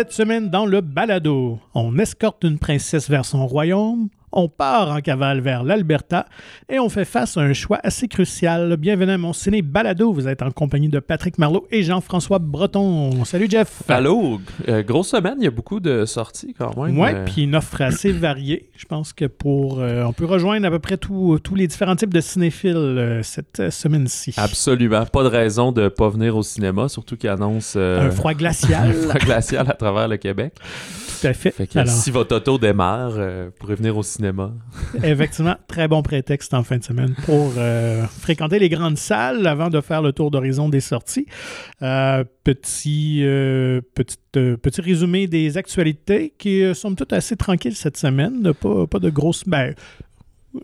Cette semaine, dans le balado, on escorte une princesse vers son royaume, on part en cavale vers l'Alberta et on fait face à un choix assez crucial. Bienvenue à mon ciné balado. Vous êtes en compagnie de Patrick Marlot et Jean-François Breton. Salut Jeff. Allô. Euh, grosse semaine, il y a beaucoup de sorties quand même. Oui, Euh, puis une offre assez variée. Je pense que pour. euh, on peut rejoindre à peu près tous les différents types de cinéphiles euh, cette semaine-ci. Absolument. Pas de raison de pas venir au cinéma, surtout qu'ils annoncent euh, Un froid glacial. un froid glacial à travers le Québec. Tout à fait. Fait que Alors, si votre auto démarre, vous pourrez venir au cinéma. Effectivement, très bon prétexte en fin de semaine pour euh, fréquenter les grandes salles avant de faire le tour d'horizon des sorties. Euh, petit, euh, petite, euh, petit résumé des actualités qui sont toutes assez tranquilles cette semaine. Pas, pas de grosses. Ben,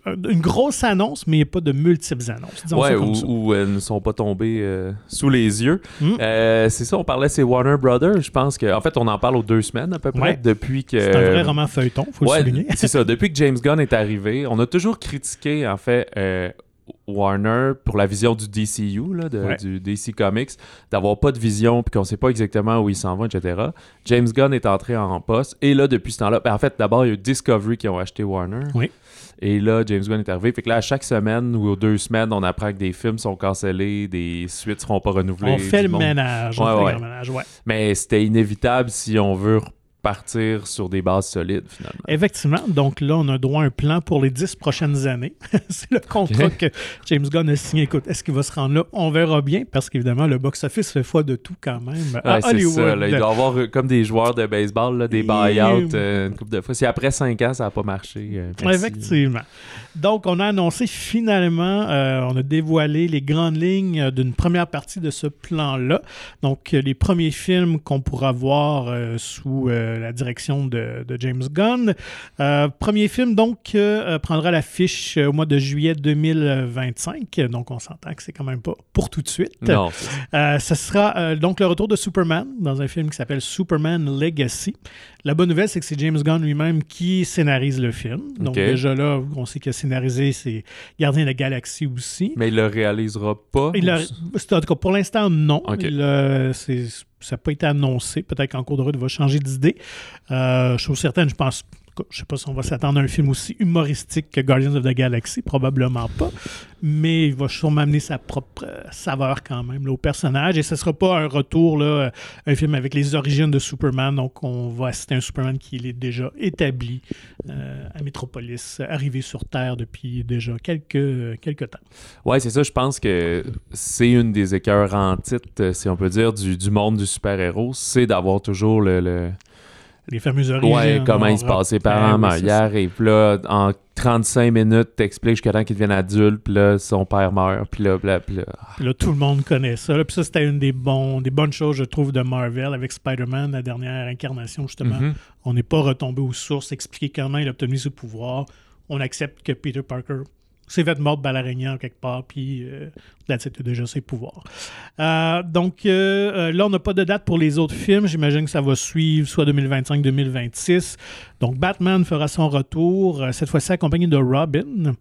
une grosse annonce, mais pas de multiples annonces. Disons ouais, ça comme ou, ça. ou elles ne sont pas tombées euh, sous les yeux. Mm. Euh, c'est ça, on parlait, c'est Warner Brothers. Je pense que, en fait, on en parle aux deux semaines à peu près Ouais. depuis que. C'est un vrai roman feuilleton, faut Ouais, le souligner. c'est ça. Depuis que James Gunn est arrivé, on a toujours critiqué, en fait, euh, Warner pour la vision du DCU, là, de- Ouais. du DC Comics, d'avoir pas de vision puis qu'on sait pas exactement où il s'en va, etc. James Gunn est entré en poste et là, depuis ce temps-là, ben, en fait, d'abord, il y a eu Discovery qui ont acheté Warner. Oui. Et là, James Gunn est arrivé. Fait que là, à chaque semaine ou aux deux semaines, on apprend que des films sont cancellés, des suites seront pas renouvelées. On fait le monde- ménage. on fait ouais. le ménage, ouais. Mais c'était inévitable si on veut repartir sur des bases solides, finalement. Effectivement. Donc là, on a droit à un plan pour les dix prochaines années. c'est le contrat que James Gunn a signé. Écoute, est-ce qu'il va se rendre là? On verra bien, parce qu'évidemment, le box-office fait foi de tout quand même à Ouais, c'est Hollywood. ça. là. il doit y avoir euh, comme des joueurs de baseball, là, des Et- buy-out euh, une couple de fois. Si après 5 ans, ça n'a pas marché. euh, merci. Effectivement. Donc, on a annoncé finalement, euh, on a dévoilé les grandes lignes d'une première partie de ce plan-là. Donc, les premiers films qu'on pourra voir sous la direction de, de James Gunn. Euh, premier film, donc, euh, euh, prendra l'affiche au mois de juillet 2025. Donc, on s'entend que c'est quand même pas pour tout de suite. Non. Ce sera donc le retour de Superman dans un film qui s'appelle Superman Legacy. La bonne nouvelle, c'est que c'est James Gunn lui-même qui scénarise le film. Donc déjà là, on sait qu'il a scénarisé c'est Gardien de la Galaxie aussi. Mais il le réalisera pas. Il en tout cas, pour l'instant, non. Ok. Il, c'est- ça n'a pas été annoncé. Peut-être qu'en cours de route, il va changer d'idée. Euh, chose certaine, je pense. Je sais pas si on va s'attendre à un film aussi humoristique que Guardians of the Galaxy, probablement pas. Mais il va sûrement amener sa propre euh, saveur quand même là, au personnage. Et ce ne sera pas un retour, là, euh, un film avec les origines de Superman. Donc on va assister à un Superman qui est déjà établi euh, à Metropolis, arrivé sur Terre depuis déjà quelques, quelques temps. Ouais, c'est ça. Je pense que c'est une des écœurs en titre, si on peut dire, du, monde du super-héros. C'est d'avoir toujours le- Les fameuses origines. Ouais, comment il se Ben parents c'est hier. Et puis là, en 35 minutes, t'expliques jusqu'à temps qu'il devienne adulte. Puis là, son père meurt. Puis là, bla, bla. Puis là, tout le monde connaît ça. là. Puis ça, c'était une des, bons, des bonnes choses, je trouve, de Marvel avec Spider-Man, la dernière incarnation, justement. Mhm. On n'est pas retombé aux sources, expliquer comment il a obtenu ce pouvoir. On accepte que Peter Parker fait mort de balle en quelque part, puis euh, that's it, il a déjà ses pouvoirs. Euh, donc euh, euh, là, on n'a pas de date pour les autres films. J'imagine que ça va suivre soit 2025-2026. Donc Batman fera son retour, cette fois-ci accompagné de Robin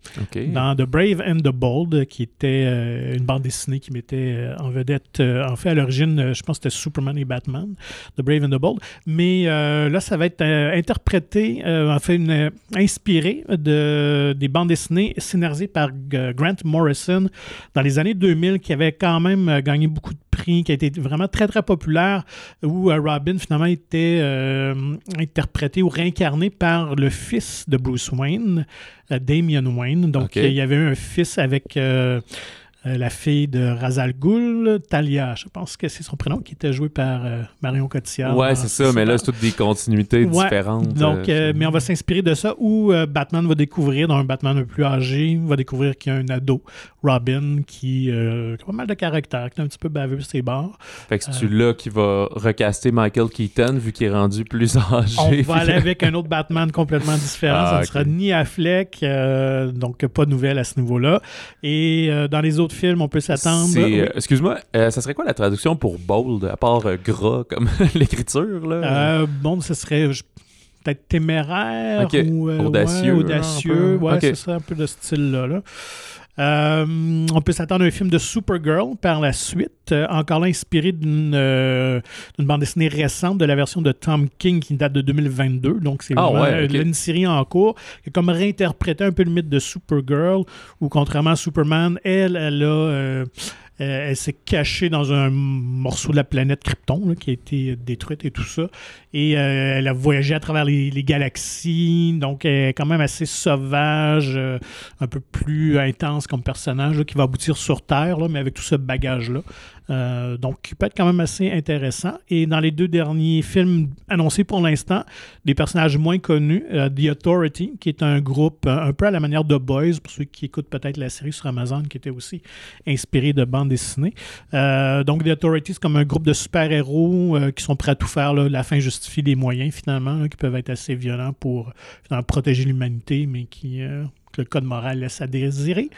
dans The Brave and the Bold, qui était une bande dessinée qui mettait en vedette, en fait, à l'origine, je pense que c'était Superman et Batman, The Brave and the Bold. Mais là, ça va être interprété, en fait, une, inspiré de, des bandes dessinées scénarisées par G- Grant Morrison dans les années 2000, qui avait quand même euh, gagné beaucoup de prix, qui a été vraiment très, très populaire, où euh, Robin, finalement, était euh, interprété ou réincarné par le fils de Bruce Wayne, euh, Damian Wayne. Donc, euh, il y avait eu un fils avec euh, euh, la fille de Razal Ghul, Talia, je pense que c'est son prénom, qui était joué par euh, Marion Cotillard. Ouais, c'est ça. Mais là, c'est toutes des continuités Ouais, différentes. Donc, euh, euh, mais on va s'inspirer de ça où Batman va découvrir, dans un Batman un peu plus âgé, va découvrir qu'il y a un ado, Robin, qui, euh, qui a pas mal de caractère, qui est un petit peu baveux sur ses bords. Fait que c'est là qui va recaster Michael Keaton vu qu'il est rendu plus âgé? On va aller avec un autre Batman complètement différent. Ah, ça ne sera ni Affleck, euh, donc pas de nouvelles à ce niveau-là. Et euh, dans les autres films, on peut s'attendre. C'est, Oui. euh, excuse-moi, euh, ça serait quoi la traduction pour bold, à part euh, gras comme l'écriture, là? Euh, bon, ce serait je- peut-être téméraire ou euh, Audacieux, ouais, audacieux. Ouais, Ok. ce serait un peu de ce style-là. là. Euh, on peut s'attendre à un film de Supergirl par la suite, euh, encore là inspiré d'une euh, d'une bande dessinée récente de la version de Tom King qui date de 2022. Donc, c'est Ah, ouais, une série en cours qui a comme réinterprété un peu le mythe de Supergirl, où contrairement à Superman, elle, elle a. euh, euh, elle s'est cachée dans un morceau de la planète Krypton qui a été détruite et tout ça. Et euh, elle a voyagé à travers les, galaxies. Donc, elle est quand même assez sauvage, euh, un peu plus intense comme personnage, qui va aboutir sur Terre, mais avec tout ce bagage-là. Euh, donc, qui peut être quand même assez intéressant. Et dans les deux derniers films annoncés pour l'instant, des personnages moins connus, euh, The Authority, qui est un groupe euh, un peu à la manière de Boys, pour ceux qui écoutent peut-être la série sur Amazon, qui était aussi inspirée de bandes dessinées. Donc, The Authority, c'est comme un groupe de super-héros qui sont prêts à tout faire. La fin justifie les moyens, finalement, qui peuvent être assez violents pour protéger l'humanité, mais qui... que le code moral laisse à désirer.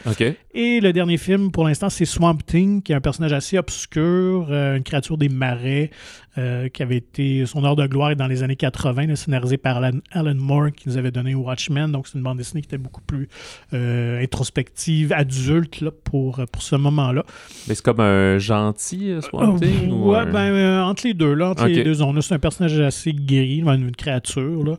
Et le dernier film, pour l'instant, c'est Swamp Thing, qui est un personnage assez obscur, euh, une créature des marais, euh, qui avait été son heure de gloire est dans les années 80, là, scénarisé par Alan, Alan Moore, qui nous avait donné Watchmen. Donc, c'est une bande dessinée qui était beaucoup plus euh, introspective, adulte là, pour, pour ce moment-là. Mais c'est comme un gentil Swamp Thing? Ou ouais, un- ben, entre les deux, là, entre les deux zones. C'est un personnage assez gris, ben, une créature, là.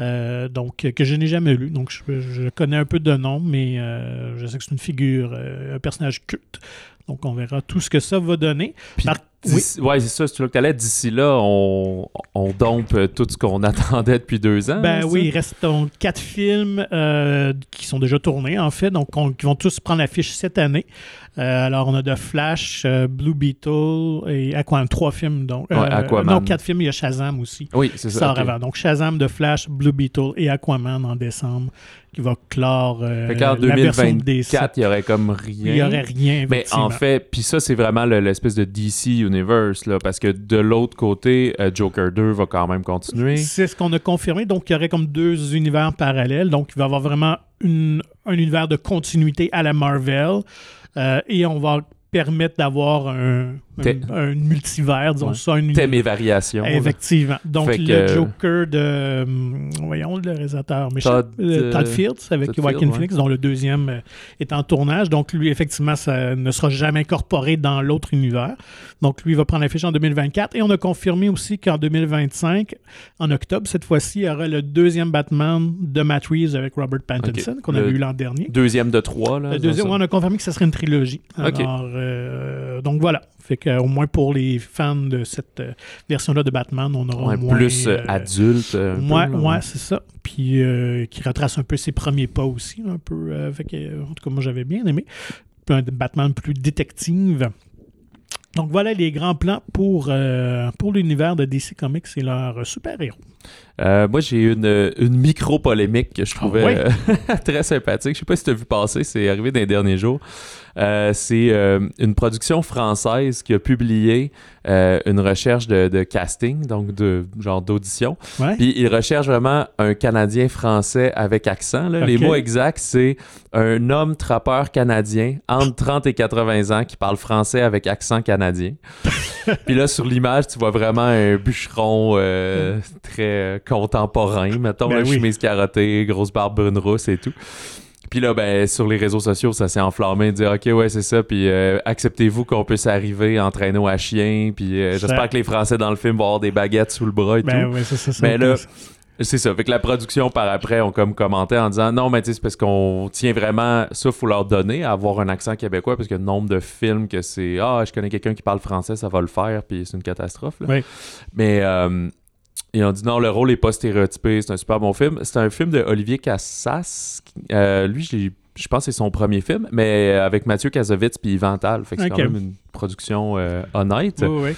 Euh, donc, que je n'ai jamais lu. Donc, je, je connais un peu de nom, mais euh, je sais que c'est une figure, euh, un personnage culte. Donc, on verra tout ce que ça va donner. Puis Par- d'ici- Ouais, c'est ça, c'est là que. D'ici là, on, on dompe euh, tout ce qu'on attendait depuis deux ans. Ben c'est oui, il reste donc quatre films euh, qui sont déjà tournés, en fait, donc on- qui vont tous prendre l'affiche cette année. Euh, alors, on a The Flash, euh, Blue Beetle et Aquaman. Trois films, donc. Ouais, Aquaman. Non, quatre films, il y a Shazam aussi. Oui, c'est Ça avant. Donc, Shazam, The Flash, Blue Beetle et Aquaman en décembre, qui va clore euh, Fait DC. 2024, il y aurait comme rien. Il n'y aurait rien, Mais en fait, puis ça, c'est vraiment le- l'espèce de DC Universe, là, parce que de l'autre côté, euh, Joker 2 va quand même continuer. C'est ce qu'on a confirmé. Donc, il y aurait comme deux univers parallèles. Donc, il va y avoir vraiment un univers de continuité à la Marvel. Euh, et on va permettre d'avoir un, un, multivers, disons Ouais. ça. Un Thème et variation. Effectivement. Donc, Fait le que- Joker de. hum, voyons, le réalisateur. Mais Todd, euh, Todd euh, Fields avec Todd Joaquin Field, Phoenix, dont le deuxième euh, est en tournage. Donc, lui, effectivement, ça ne sera jamais incorporé dans l'autre univers. Donc, lui, il va prendre l'affiche en 2024. Et on a confirmé aussi qu'en 2025, en octobre, cette fois-ci, il y aura le deuxième Batman de Matt Reeves avec Robert Pattinson, qu'on avait eu l'an dernier. Deuxième de trois, là. Le deuxième, on a confirmé que ça serait une trilogie. Euh, donc voilà. Fait que, au moins pour les fans de cette euh, version-là de Batman, on aura Ouais, moins, plus euh, euh, adulte. euh, peu, Ouais, c'est ça. Puis euh, qui retrace un peu ses premiers pas aussi, un peu. euh, fait que, euh, en tout cas, moi j'avais bien aimé. Un Batman plus détective. Donc voilà les grands plans pour, euh, pour l'univers de DC Comics et leurs super-héros. Euh, moi, j'ai une, une micro-polémique que je trouvais Ah ouais? euh, très sympathique. Je sais pas si tu as vu passer, c'est arrivé dans les derniers jours. Euh, c'est une production française qui a publié une recherche de, de casting, donc de genre d'audition. Ouais. Puis il recherche vraiment un Canadien français avec accent. là. Les mots exacts, c'est un homme trappeur canadien entre 30 et 80 ans qui parle français avec accent canadien. Puis là, sur l'image, tu vois vraiment un bûcheron euh, très contemporain, mettons, Ben là, oui. chemise carottée, grosse barbe brune rousse et tout. Puis là, ben, sur les réseaux sociaux, ça s'est enflammé de dire OK, ouais, c'est ça. Puis euh, acceptez-vous qu'on puisse arriver en traîneau à chien. Puis euh, j'espère que les Français dans le film vont avoir des baguettes sous le bras et tout. Ben oui, c'est ça. ça Mais là. C'est ça. Fait que la production par après ont comme commenté en disant non, mais tu sais, c'est parce qu'on tient vraiment ça, faut leur donner à avoir un accent québécois parce que le nombre de films que c'est ah, je connais quelqu'un qui parle français, ça va le faire, puis c'est une catastrophe. là. Oui. Mais euh, ils ont dit non, le rôle est pas stéréotypé, c'est un super bon film. C'est un film de Olivier Cassas. euh, lui, j'ai- je pense que c'est son premier film, mais avec Mathieu Kazovitz puis Yvan Tal. Fait que c'est quand même une production euh, honnête. Oui, oui.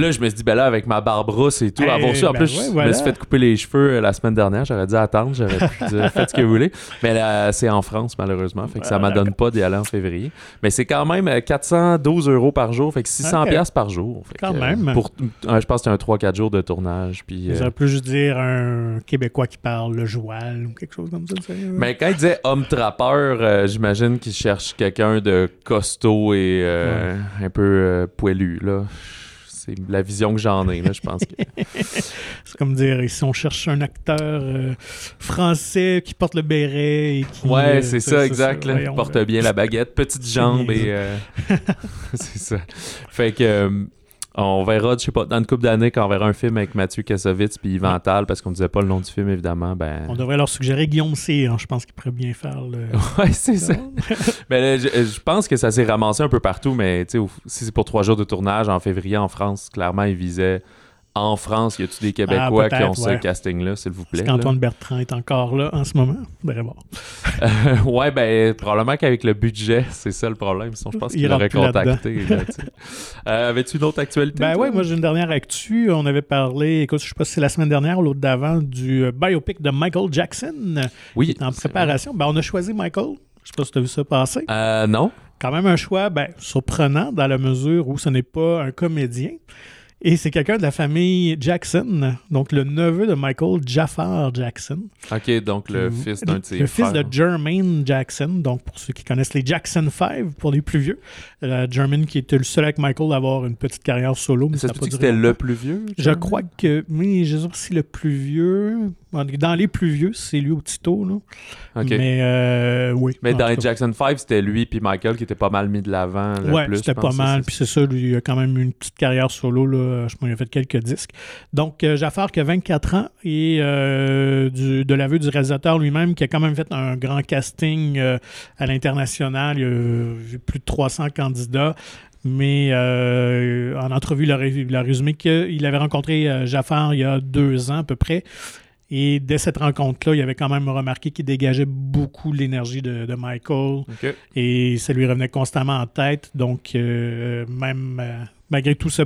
Là, je me suis dit, ben là, avec ma barbe rousse et tout, Eh, avoir su, en ben plus, ouais, je voilà. me suis fait couper les cheveux euh, la semaine dernière. J'aurais dû attendre, j'aurais pu dire, faites ce que vous voulez. Mais là, c'est en France, malheureusement. Fait que ça Ah, m'adonne pas d'y aller en février. Mais c'est quand même euh, 412 euros par jour, fait que 600 Ok. piastres par jour. Fait Quand que, euh, même. Pour, euh, je pense que c'est un 3-4 jours de tournage. Puis, euh, auriez pu juste dire un Québécois qui parle le joual ou quelque chose comme ça. mais quand il disait homme trappeur, euh, j'imagine qu'il cherche quelqu'un de costaud et euh, un peu euh, poilu, là. c'est la vision que j'en ai, là, je pense. que- C'est comme dire, si on cherche un acteur français qui porte le béret et qui... Ouais, c'est ça, exact. là. voyons, Porte bien la baguette, petites jambes niaiseux. et. c'est ça. Fait que. On verra, je sais pas, dans une couple d'années, quand on verra un film avec Mathieu Kassovitz puis Yvan Attal, parce qu'on disait pas le nom du film, évidemment, ben. On devrait leur suggérer Guillaume Cyr, je pense qu'il pourrait bien faire le... Ouais, c'est ça. Mais je, je pense que ça s'est ramassé un peu partout, mais tu sais, au- si c'est pour trois jours de tournage en février en France, clairement, ils visaient. En France, y a-tu des Québécois qui Ah, peut-être, ont ce casting-là, s'il vous plaît? Qu'Antoine Bertrand est encore là en ce moment. Bon. Euh, ouais, ben, probablement qu'avec le budget, c'est ça le problème. Sinon, je pense Il qu'il l'aurait contacté. là. Euh, Avais-tu une autre actualité? Ben ouais, moi j'ai une dernière actu. On avait parlé, écoute, je sais pas si c'est la semaine dernière ou l'autre d'avant, du euh, biopic de Michael Jackson oui. en préparation. Ben on a choisi Michael. Je sais pas si tu as vu ça passer. Euh, non. Quand même un choix ben, surprenant dans la mesure où ce n'est pas un comédien. Et c'est quelqu'un de la famille Jackson, donc le neveu de Michael Jafar Jackson. Ok, donc le fils d'un ses Le fils de Jermaine Jackson, donc pour ceux qui connaissent les Jackson 5, pour les plus vieux. Euh, Jermaine qui était le seul avec Michael à avoir une petite carrière solo. Mais Ça pas que c'était le plus vieux? Je crois que, mais je sais pas si le plus vieux, dans les plus vieux, c'est lui au Tito, là. Ok. Mais euh, oui. Mais dans les cas. Jackson 5, c'était lui puis Michael qui était pas mal mis de l'avant. le plus, c'était pas mal. Puis c'est ça, lui, il a quand même une petite carrière solo. Là. Je pense qu'il a fait quelques disques. Donc, euh, Jafar qui a 24 ans et euh, du- de l'aveu du réalisateur lui-même qui a quand même fait un grand casting euh, à l'international. Il y a eu plus de 300 candidats. Mais euh, en entrevue, il a, ré- il a résumé qu'il avait rencontré euh, Jafar il y a deux ans à peu près. Et dès cette rencontre-là, il avait quand même remarqué qu'il dégageait beaucoup l'énergie de, de Michael et ça lui revenait constamment en tête. Donc, euh, même euh, malgré tout ce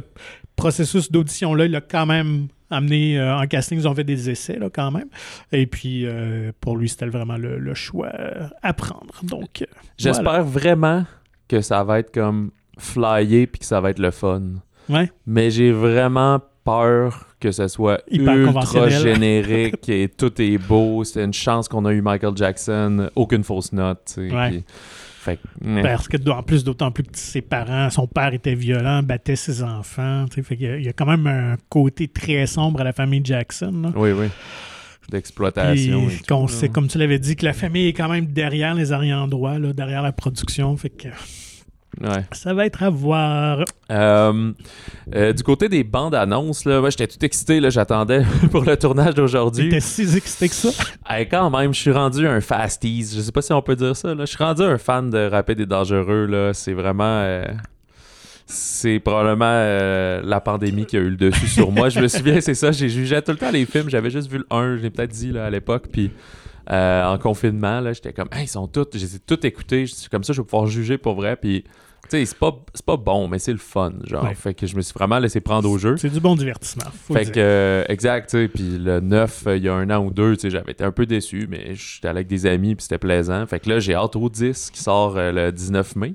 processus d'audition-là, il a quand même amené euh, en casting. Ils ont fait des essais là, quand même. Et puis, euh, pour lui, c'était vraiment le, le choix euh, à prendre. Donc, J'espère voilà. vraiment que ça va être comme flyé puis que ça va être le fun. Ouais. Mais j'ai vraiment peur que ce soit Hyper ultra générique et tout est beau. C'est une chance qu'on a eu Michael Jackson, aucune fausse note. Ouais. Fait que. Parce que, en plus, d'autant plus que ses parents, son père était violent, battait ses enfants. Fait qu'il y a- il y a quand même un côté très sombre à la famille Jackson. là. Oui, oui. D'exploitation. Comme tu l'avais dit, que la famille est quand même derrière les ariendroits, là, derrière la production. Fait que Ouais. ça va être à voir. Euh, euh, du côté des bandes annonces, là, moi j'étais tout excité, là, j'attendais pour le tournage d'aujourd'hui. T'étais si excité que ça? Hey, quand même, je suis rendu un fasties. Je sais pas si on peut dire ça. Là. Je suis rendu un fan de Rapid et Dangereux. Là. C'est vraiment. euh, C'est probablement la pandémie qui a eu le dessus sur moi. Je me souviens, c'est ça. J'ai jugé tout le temps les films. J'avais juste vu le 1, je l'ai peut-être dit là, à l'époque. Puis euh, en confinement, là, j'étais comme, hey, ils sont tous. Je les ai tous écoutés. Je suis Comme ça, je vais pouvoir juger pour vrai. Puis, sais, c'est pas, c'est pas bon, mais c'est le fun. Genre. Ouais. Fait que je me suis vraiment laissé prendre au jeu. C'est du bon divertissement. Faut Fait que, euh, exact, tu sais, puis le 9, euh, il y a un an ou deux, tu sais, j'avais été un peu déçu, mais j'étais allé avec des amis, puis c'était plaisant. Fait que là, j'ai hâte au 10 qui sort euh, le 19 mai,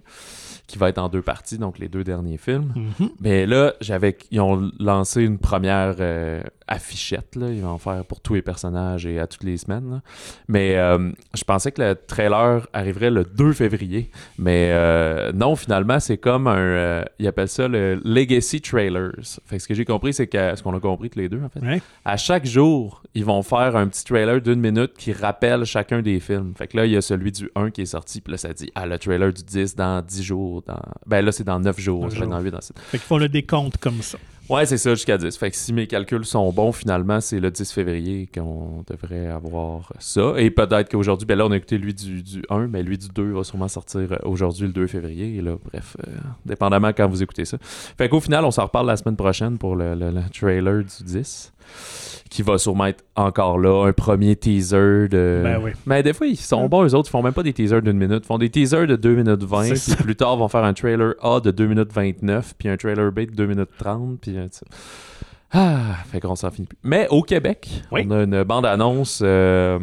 qui va être en deux parties, donc les deux derniers films. Mhm. Mais là, j'avais, ils ont lancé une première euh, affichette, là. Ils vont en faire pour tous les personnages et à toutes les semaines. là. Mais euh, je pensais que le trailer arriverait le 2 février. Mais euh, non, finalement, c'est comme un. ils appellent ça le Legacy Trailers. Fait que ce que j'ai compris, c'est que. Ce qu'on a compris tous les deux, en fait. Ouais. À chaque jour, ils vont faire un petit trailer d'une minute qui rappelle chacun des films. Fait que là, il y a celui du 1 qui est sorti. Puis là, ça dit Ah, le trailer du 10 dans 10 jours. Dans... Ben là, c'est dans 9 jours. Neuf ça va être jours. dans 8, dans 7. Fait qu'ils font le décompte comme ça. Ouais, c'est ça, jusqu'à 10. Fait que si mes calculs sont bons, finalement, c'est le 10 février qu'on devrait avoir ça. Et peut-être qu'aujourd'hui, ben là, on a écouté lui du, du 1, mais lui du 2 va sûrement sortir euh, aujourd'hui, le 2 février. Et là, bref, euh, dépendamment quand vous écoutez ça. Fait qu'au final, on s'en reparle la semaine prochaine pour le, le- le trailer du 10, qui va sûrement être encore là, un premier teaser de... Ben oui. Mais des fois, ils sont bons, eux autres, ils font même pas des teasers d'une minute, ils font des teasers de 2 minutes 20, C'est puis ça. plus tard, vont faire un trailer A de 2 minutes 29, puis un trailer B de 2 minutes 30, puis... Ah, fait qu'on s'en finit plus. Mais au Québec, Oui. on a une bande-annonce... euh,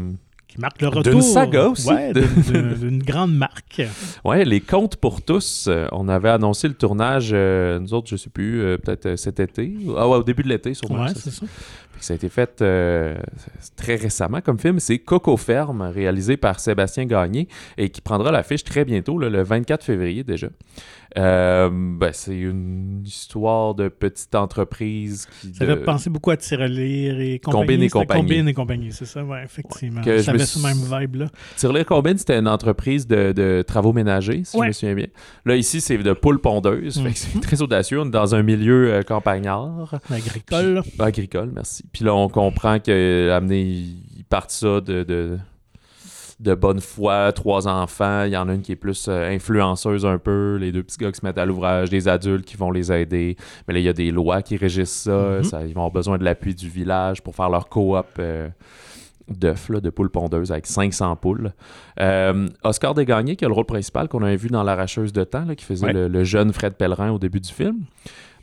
Qui marque le D'une retour. saga aussi. Ouais, d'une- d'une d'une grande marque. Ouais, les Contes pour tous. euh, on avait annoncé le tournage, euh, nous autres, je sais plus, euh, peut-être cet été. Ah ouais, au début de l'été, sûrement. Ouais, ça, c'est ça. Ça a été fait euh, très récemment comme film. C'est Coco Ferme, réalisé par Sébastien Gagné et qui prendra l'affiche très bientôt, là, le 24 février déjà. Euh, ben, c'est une histoire de petite entreprise qui. Ça de- fait penser beaucoup à Tirelire et compagnie. Combine et compagnie. Combine et compagnie, c'est ça, ouais, effectivement. ça avait ce même vibe-là. Tirelire Combine, c'était une entreprise de, de travaux ménagers, si Ouais. je me souviens bien. Là, ici, c'est de poules pondeuses. C'est très audacieux. On est dans un milieu euh, campagnard. Agricole. Agricole, merci. Puis là, on comprend que amener, ils partent ça de, de, de bonne foi, trois enfants. Il y en a une qui est plus euh, influenceuse un peu, les deux petits gars qui se mettent à l'ouvrage, des adultes qui vont les aider. Mais là, il y a des lois qui régissent ça. Mhm. Ça- ils vont avoir besoin de l'appui du village pour faire leur coop. euh, d'œufs, de poules pondeuses avec 500 poules. Euh, Oscar Desgagnés, qui a le rôle principal qu'on avait vu dans L'Arracheuse de temps, là, qui faisait Ouais. le, le jeune Fred Pellerin au début du film.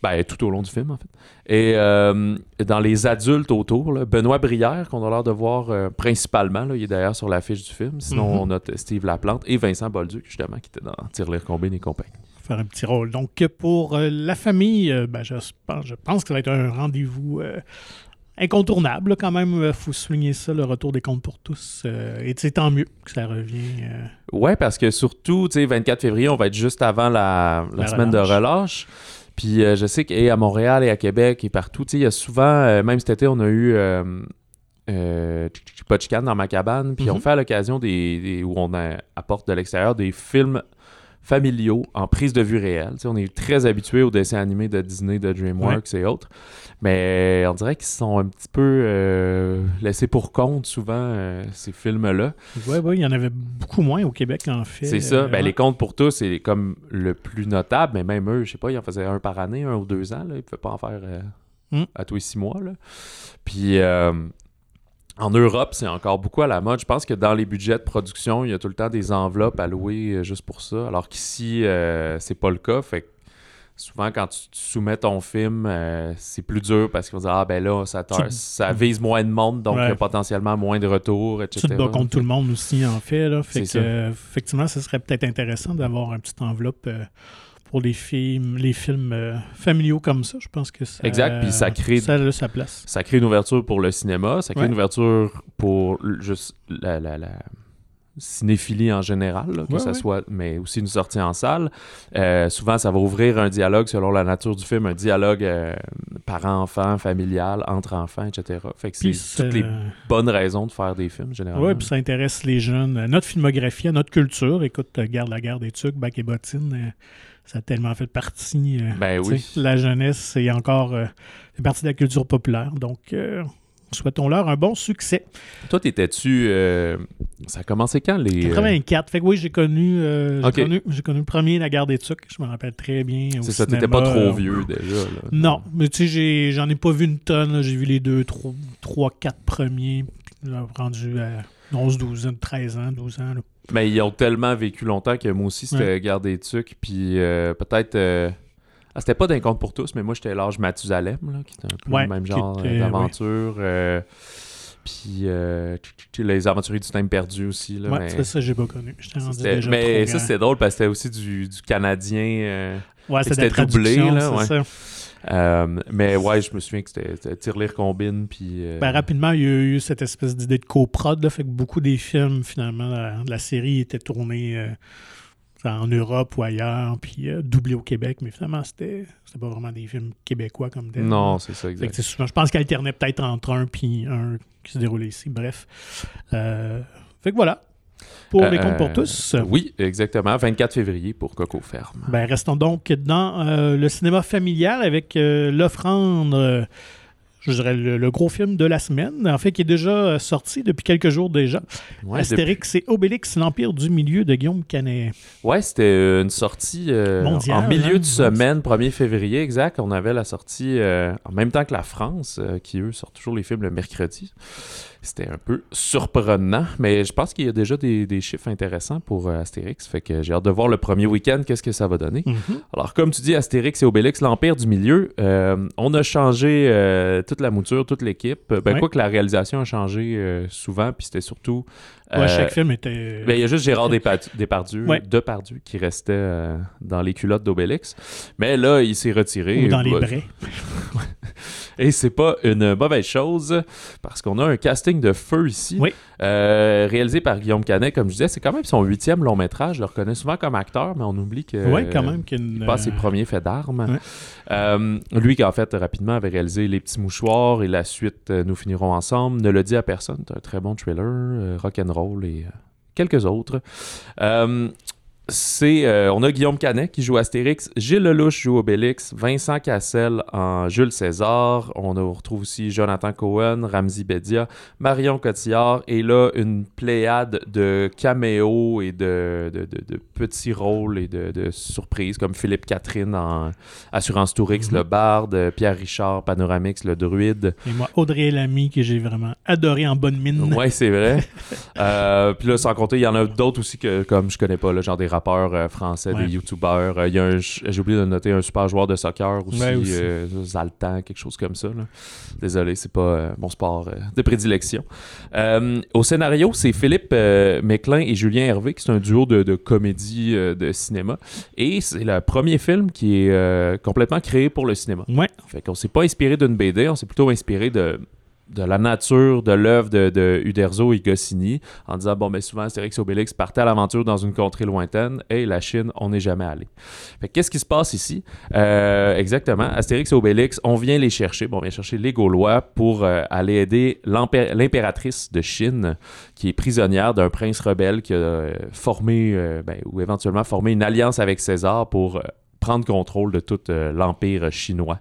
Ben, tout au long du film, en fait. Et euh, dans les adultes autour, là, Benoît Brière, qu'on a l'air de voir euh, principalement, là, il est d'ailleurs sur l'affiche du film. Sinon, Mhm. on a Steve Laplante et Vincent Bolduc, justement, qui était dans Tire-Lire Combine et compagnie. faire un petit rôle. Donc, pour euh, la famille, ben, je, pense, je pense que ça va être un rendez-vous incontournable. là, quand même, il faut souligner ça, le retour des comptes pour tous. Euh, et c'est tant mieux que ça revient. euh, Ouais, parce que surtout, tu sais, 24 février, on va être juste avant la, la La semaine relâche. de relâche. Puis euh, je sais qu'à Montréal et à Québec et partout, il y a souvent, euh, même cet été, on a eu euh, euh, pas de chicane dans ma cabane. Puis on Mhm. fait à l'occasion des, des- où on a- apporte de l'extérieur des films familiaux en prise de vue réelle. On est très habitué aux dessins animés de Disney, de DreamWorks et autres. Mais on dirait qu'ils sont un petit peu euh, laissés pour compte souvent, euh, ces films-là. Oui, oui, il y en avait beaucoup moins au Québec, en fait. C'est ça. Euh, Ben, ouais. les comptes pour tous, c'est comme le plus notable, mais même eux, je sais pas, ils en faisaient un par année, un ou deux ans. Là. Ils ne pouvaient pas en faire euh, Mm. à tous les six mois. Là. Puis euh, en Europe, c'est encore beaucoup à la mode. Je pense que dans les budgets de production, il y a tout le temps des enveloppes allouées euh, juste pour ça. Alors qu'ici, euh, c'est pas le cas. Fait que souvent, quand tu, tu soumets ton film, euh, c'est plus dur parce qu'ils vont dire Ah, ben là, ça, Tu- vise moins de monde, donc Ouais. il y a potentiellement moins de retours, Tu etc. te bats contre tout le monde aussi, en fait. Là. Fait C'est que, ça. euh, effectivement, ce serait peut-être intéressant d'avoir une petite enveloppe pour les films, les films euh, familiaux comme ça. Je pense que ça, Exact, puis ça crée- ça a sa place. ça crée une ouverture pour le cinéma, ça crée Ouais. une ouverture pour juste la, la- la cinéphilie en général, là, que Ouais, ça ouais. soit, mais aussi une sortie en salle. Euh, souvent, ça va ouvrir un dialogue selon la nature du film, un dialogue euh, parent-enfant, familial, entre enfants, etc. Fait que c'est toutes les bonnes raisons de faire des films, généralement. Ouais, puis ça intéresse les jeunes. notre filmographie, à notre culture. Écoute, Garde la guerre des tucs, Bac et bottines, euh, ça a tellement fait partie. euh, Ben oui. La jeunesse, c'est encore euh, fait partie de la culture populaire. Donc, euh, souhaitons-leur un bon succès. Toi, t'étais-tu... euh, ça a commencé quand, les... euh, 84. Fait que oui, j'ai connu, j'ai connu, connu le premier La guerre des tucs. Je me rappelle très bien. C'est ça, t'étais pas trop vieux, déjà. Là. Non, mais tu sais, j'en ai pas vu une tonne. J'ai vu les deux, trois, trois, quatre premiers. là, rendu à 11, 12 ans, 13 ans, 12 ans. là. Mais ils ont tellement vécu longtemps que moi aussi, c'était Garde des Tucs. Puis euh, peut-être. euh, Ah, c'était pas d'un compte pour tous, mais moi, j'étais l'âge Mathusalem, là, qui était un peu Ouais, le même genre euh, d'aventure. euh, puis euh, les aventuriers du temps perdu aussi. Là, Ouais, mais ça, ça, j'ai pas connu. Déjà mais ça, c'était drôle parce que c'était aussi du, du canadien. euh, Ouais, c'est c'était doublé, là, c'est ouais. ça. Euh, mais ouais, je me souviens que c'était Tire-Lire Combine. Puis. euh, Ben, rapidement, il y a eu cette espèce d'idée de coprod, là, fait que beaucoup des films, finalement, de la série étaient tournés euh, en Europe ou ailleurs, puis doublés au Québec, mais finalement, c'était c'était pas vraiment des films québécois comme tel. non, c'est ça, Fait que, exact. souvent, je pense qu'ils alternaient peut-être entre un puis un qui se déroulait ici. Bref. Fait que voilà. Pour les comptes pour Euh, tous? Oui, exactement. 24 février pour Coco Ferme. Ben, restons donc dans euh, le cinéma familial avec euh, l'offrande, je dirais le, le gros film de la semaine, en fait, qui est déjà sorti depuis quelques jours déjà. Ouais, Astérix et Obélix, l'Empire du Milieu de Guillaume Canet. Ouais, c'était une sortie euh, Mondiale, en milieu hein, de semaine, 1er février, exact. On avait la sortie euh, en même temps que la France, euh, qui eux sortent toujours les films le mercredi. C'était un peu surprenant, mais je pense qu'il y a déjà des, des chiffres intéressants pour euh, Astérix. Fait que j'ai hâte de voir le premier week-end, qu'est-ce que ça va donner. Mhm. Alors, comme tu dis, Astérix et Obélix, l'Empire du Milieu, euh, on a changé euh, toute la mouture, toute l'équipe. Ben, Ouais. quoi que la réalisation a changé souvent, puis c'était surtout. Ouais, euh, chaque film était. ben, il y a juste Gérard Depardieu, Ouais. Depardieu qui restait euh, dans les culottes d'Obélix. Mais là, il s'est retiré. ou dans les Bah, brais. et c'est pas une mauvaise chose parce qu'on a un casting de feu ici. Oui. Euh, réalisé par Guillaume Canet, comme je disais, c'est quand même son huitième long métrage. Je le reconnais souvent comme acteur, mais on oublie que. ouais, quand même. une, Il passe ses euh, premiers faits d'armes. ouais. Euh, lui qui, en fait, rapidement avait réalisé Les Petits Mouchoirs et la suite euh, Nous finirons ensemble. Ne le dit à personne. C'est un très bon thriller, euh, et euh, quelques autres. Euh, c'est, euh, on a Guillaume Canet qui joue Astérix, Gilles Lelouch joue Obélix, Vincent Cassel en Jules César, on, a- on retrouve aussi Jonathan Cohen, Ramzi Bedia, Marion Cotillard, et là, une pléiade de caméos et de, de- de- de petits rôles et de, de surprises, comme Philippe Catherine en Assurance Tourix, Mhm. le barde, Pierre Richard, Panoramix, le druide. Et moi, Audrey Lamy, que j'ai vraiment adoré en bonne mine. Ouais, c'est vrai. Euh, puis là, sans compter, il y en a d'autres aussi que, comme je connais pas, là, genre des rappeurs euh, français, Ouais. des youtubeurs. Euh, Il y a un, j'ai oublié de noter un super joueur de soccer aussi, Ouais, aussi. euh, Zaltan, quelque chose comme ça. là. Désolé, c'est pas mon sport de prédilection. Au scénario, c'est Philippe Méclin et Julien Hervé, qui c'est un duo de, de comédie de cinéma. Et c'est le premier film qui est complètement créé pour le cinéma. Ouais. Fait qu'on s'est pas inspiré d'une BD, on s'est plutôt inspiré de, de la nature de l'œuvre de, de Uderzo et Goscinny en disant bon, mais souvent Astérix et Obélix partaient à l'aventure dans une contrée lointaine et la Chine, on n'est jamais allé. Qu'est-ce qui se passe ici? Euh, Exactement, Astérix et Obélix, on vient les chercher, bon, on vient chercher les Gaulois pour euh, aller aider l'impératrice de Chine qui est prisonnière d'un prince rebelle qui a euh, formé ben, ou éventuellement formé une alliance avec César pour prendre contrôle de tout l'empire chinois.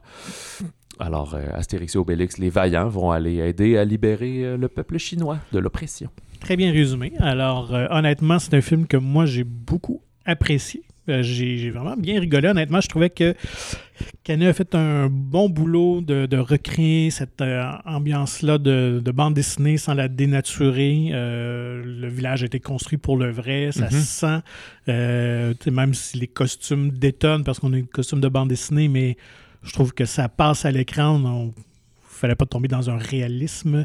Alors, euh, Astérix et Obélix, les vaillants, vont aller aider à libérer euh, le peuple chinois de l'oppression. Très bien résumé. Alors, euh, honnêtement, c'est un film que moi, j'ai beaucoup apprécié. Euh, j'ai vraiment bien rigolé. Honnêtement, je trouvais que Canet a fait un bon boulot de, de recréer cette euh, ambiance-là de, de bande dessinée sans la dénaturer. Euh, le village a été construit pour le vrai, ça Mhm. se sent. Tu sais, même si les costumes détonnent parce qu'on a une costume de bande dessinée, mais je trouve que ça passe à l'écran. On fallait pas tomber dans un réalisme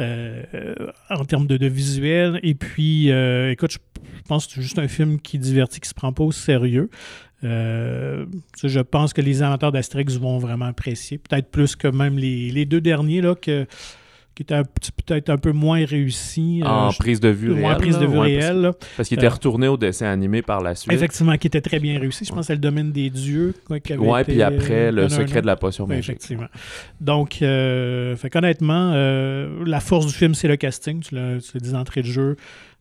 euh, en termes de, visuel. Et puis, euh, écoute, je pense que c'est juste un film qui divertit, qui se prend pas au sérieux. Euh, je pense que les amateurs d'Astérix vont vraiment apprécier. Peut-être plus que même les, les deux derniers, là, que, qui petit- peut-être un peu moins réussis. euh, en prise de vue réelle. prise de là, vue ouais, parce- réelle. là. Parce, qu'il était Euh, retourné au dessin animé par la suite. Effectivement, qui était très bien réussi. Je pense que c'est le domaine des dieux. avait Ouais, puis après, euh, le un secret de la potion Oui, magique. effectivement. Donc, euh, fait qu'honnêtement, euh, la force du film, c'est le casting. Tu l'as dit d'entrée de jeu.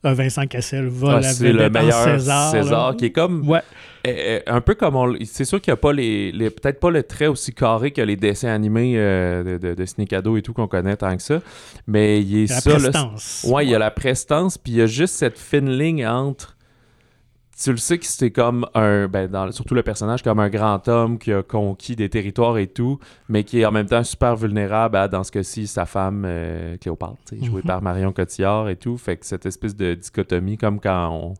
Euh, Vincent Cassel va Ah, la c'est le meilleur César. César, là. qui est comme Ouais, euh, euh, un peu comme on. C'est sûr qu'il n'y a pas les, les- peut-être pas le trait aussi carré que les dessins animés euh, de, de, de et tout qu'on connaît tant que ça, mais il est la ça. là, prestance. Ouais, il y a la prestance, puis il y a juste cette fine ligne entre. Tu le sais que c'est comme un. Ben, dans, surtout le personnage, comme un grand homme qui a conquis des territoires et tout, mais qui est en même temps super vulnérable à, dans ce cas-ci, sa femme euh, Cléopâtre, jouée Mhm. par Marion Cotillard et tout. Fait que cette espèce de dichotomie, comme quand on.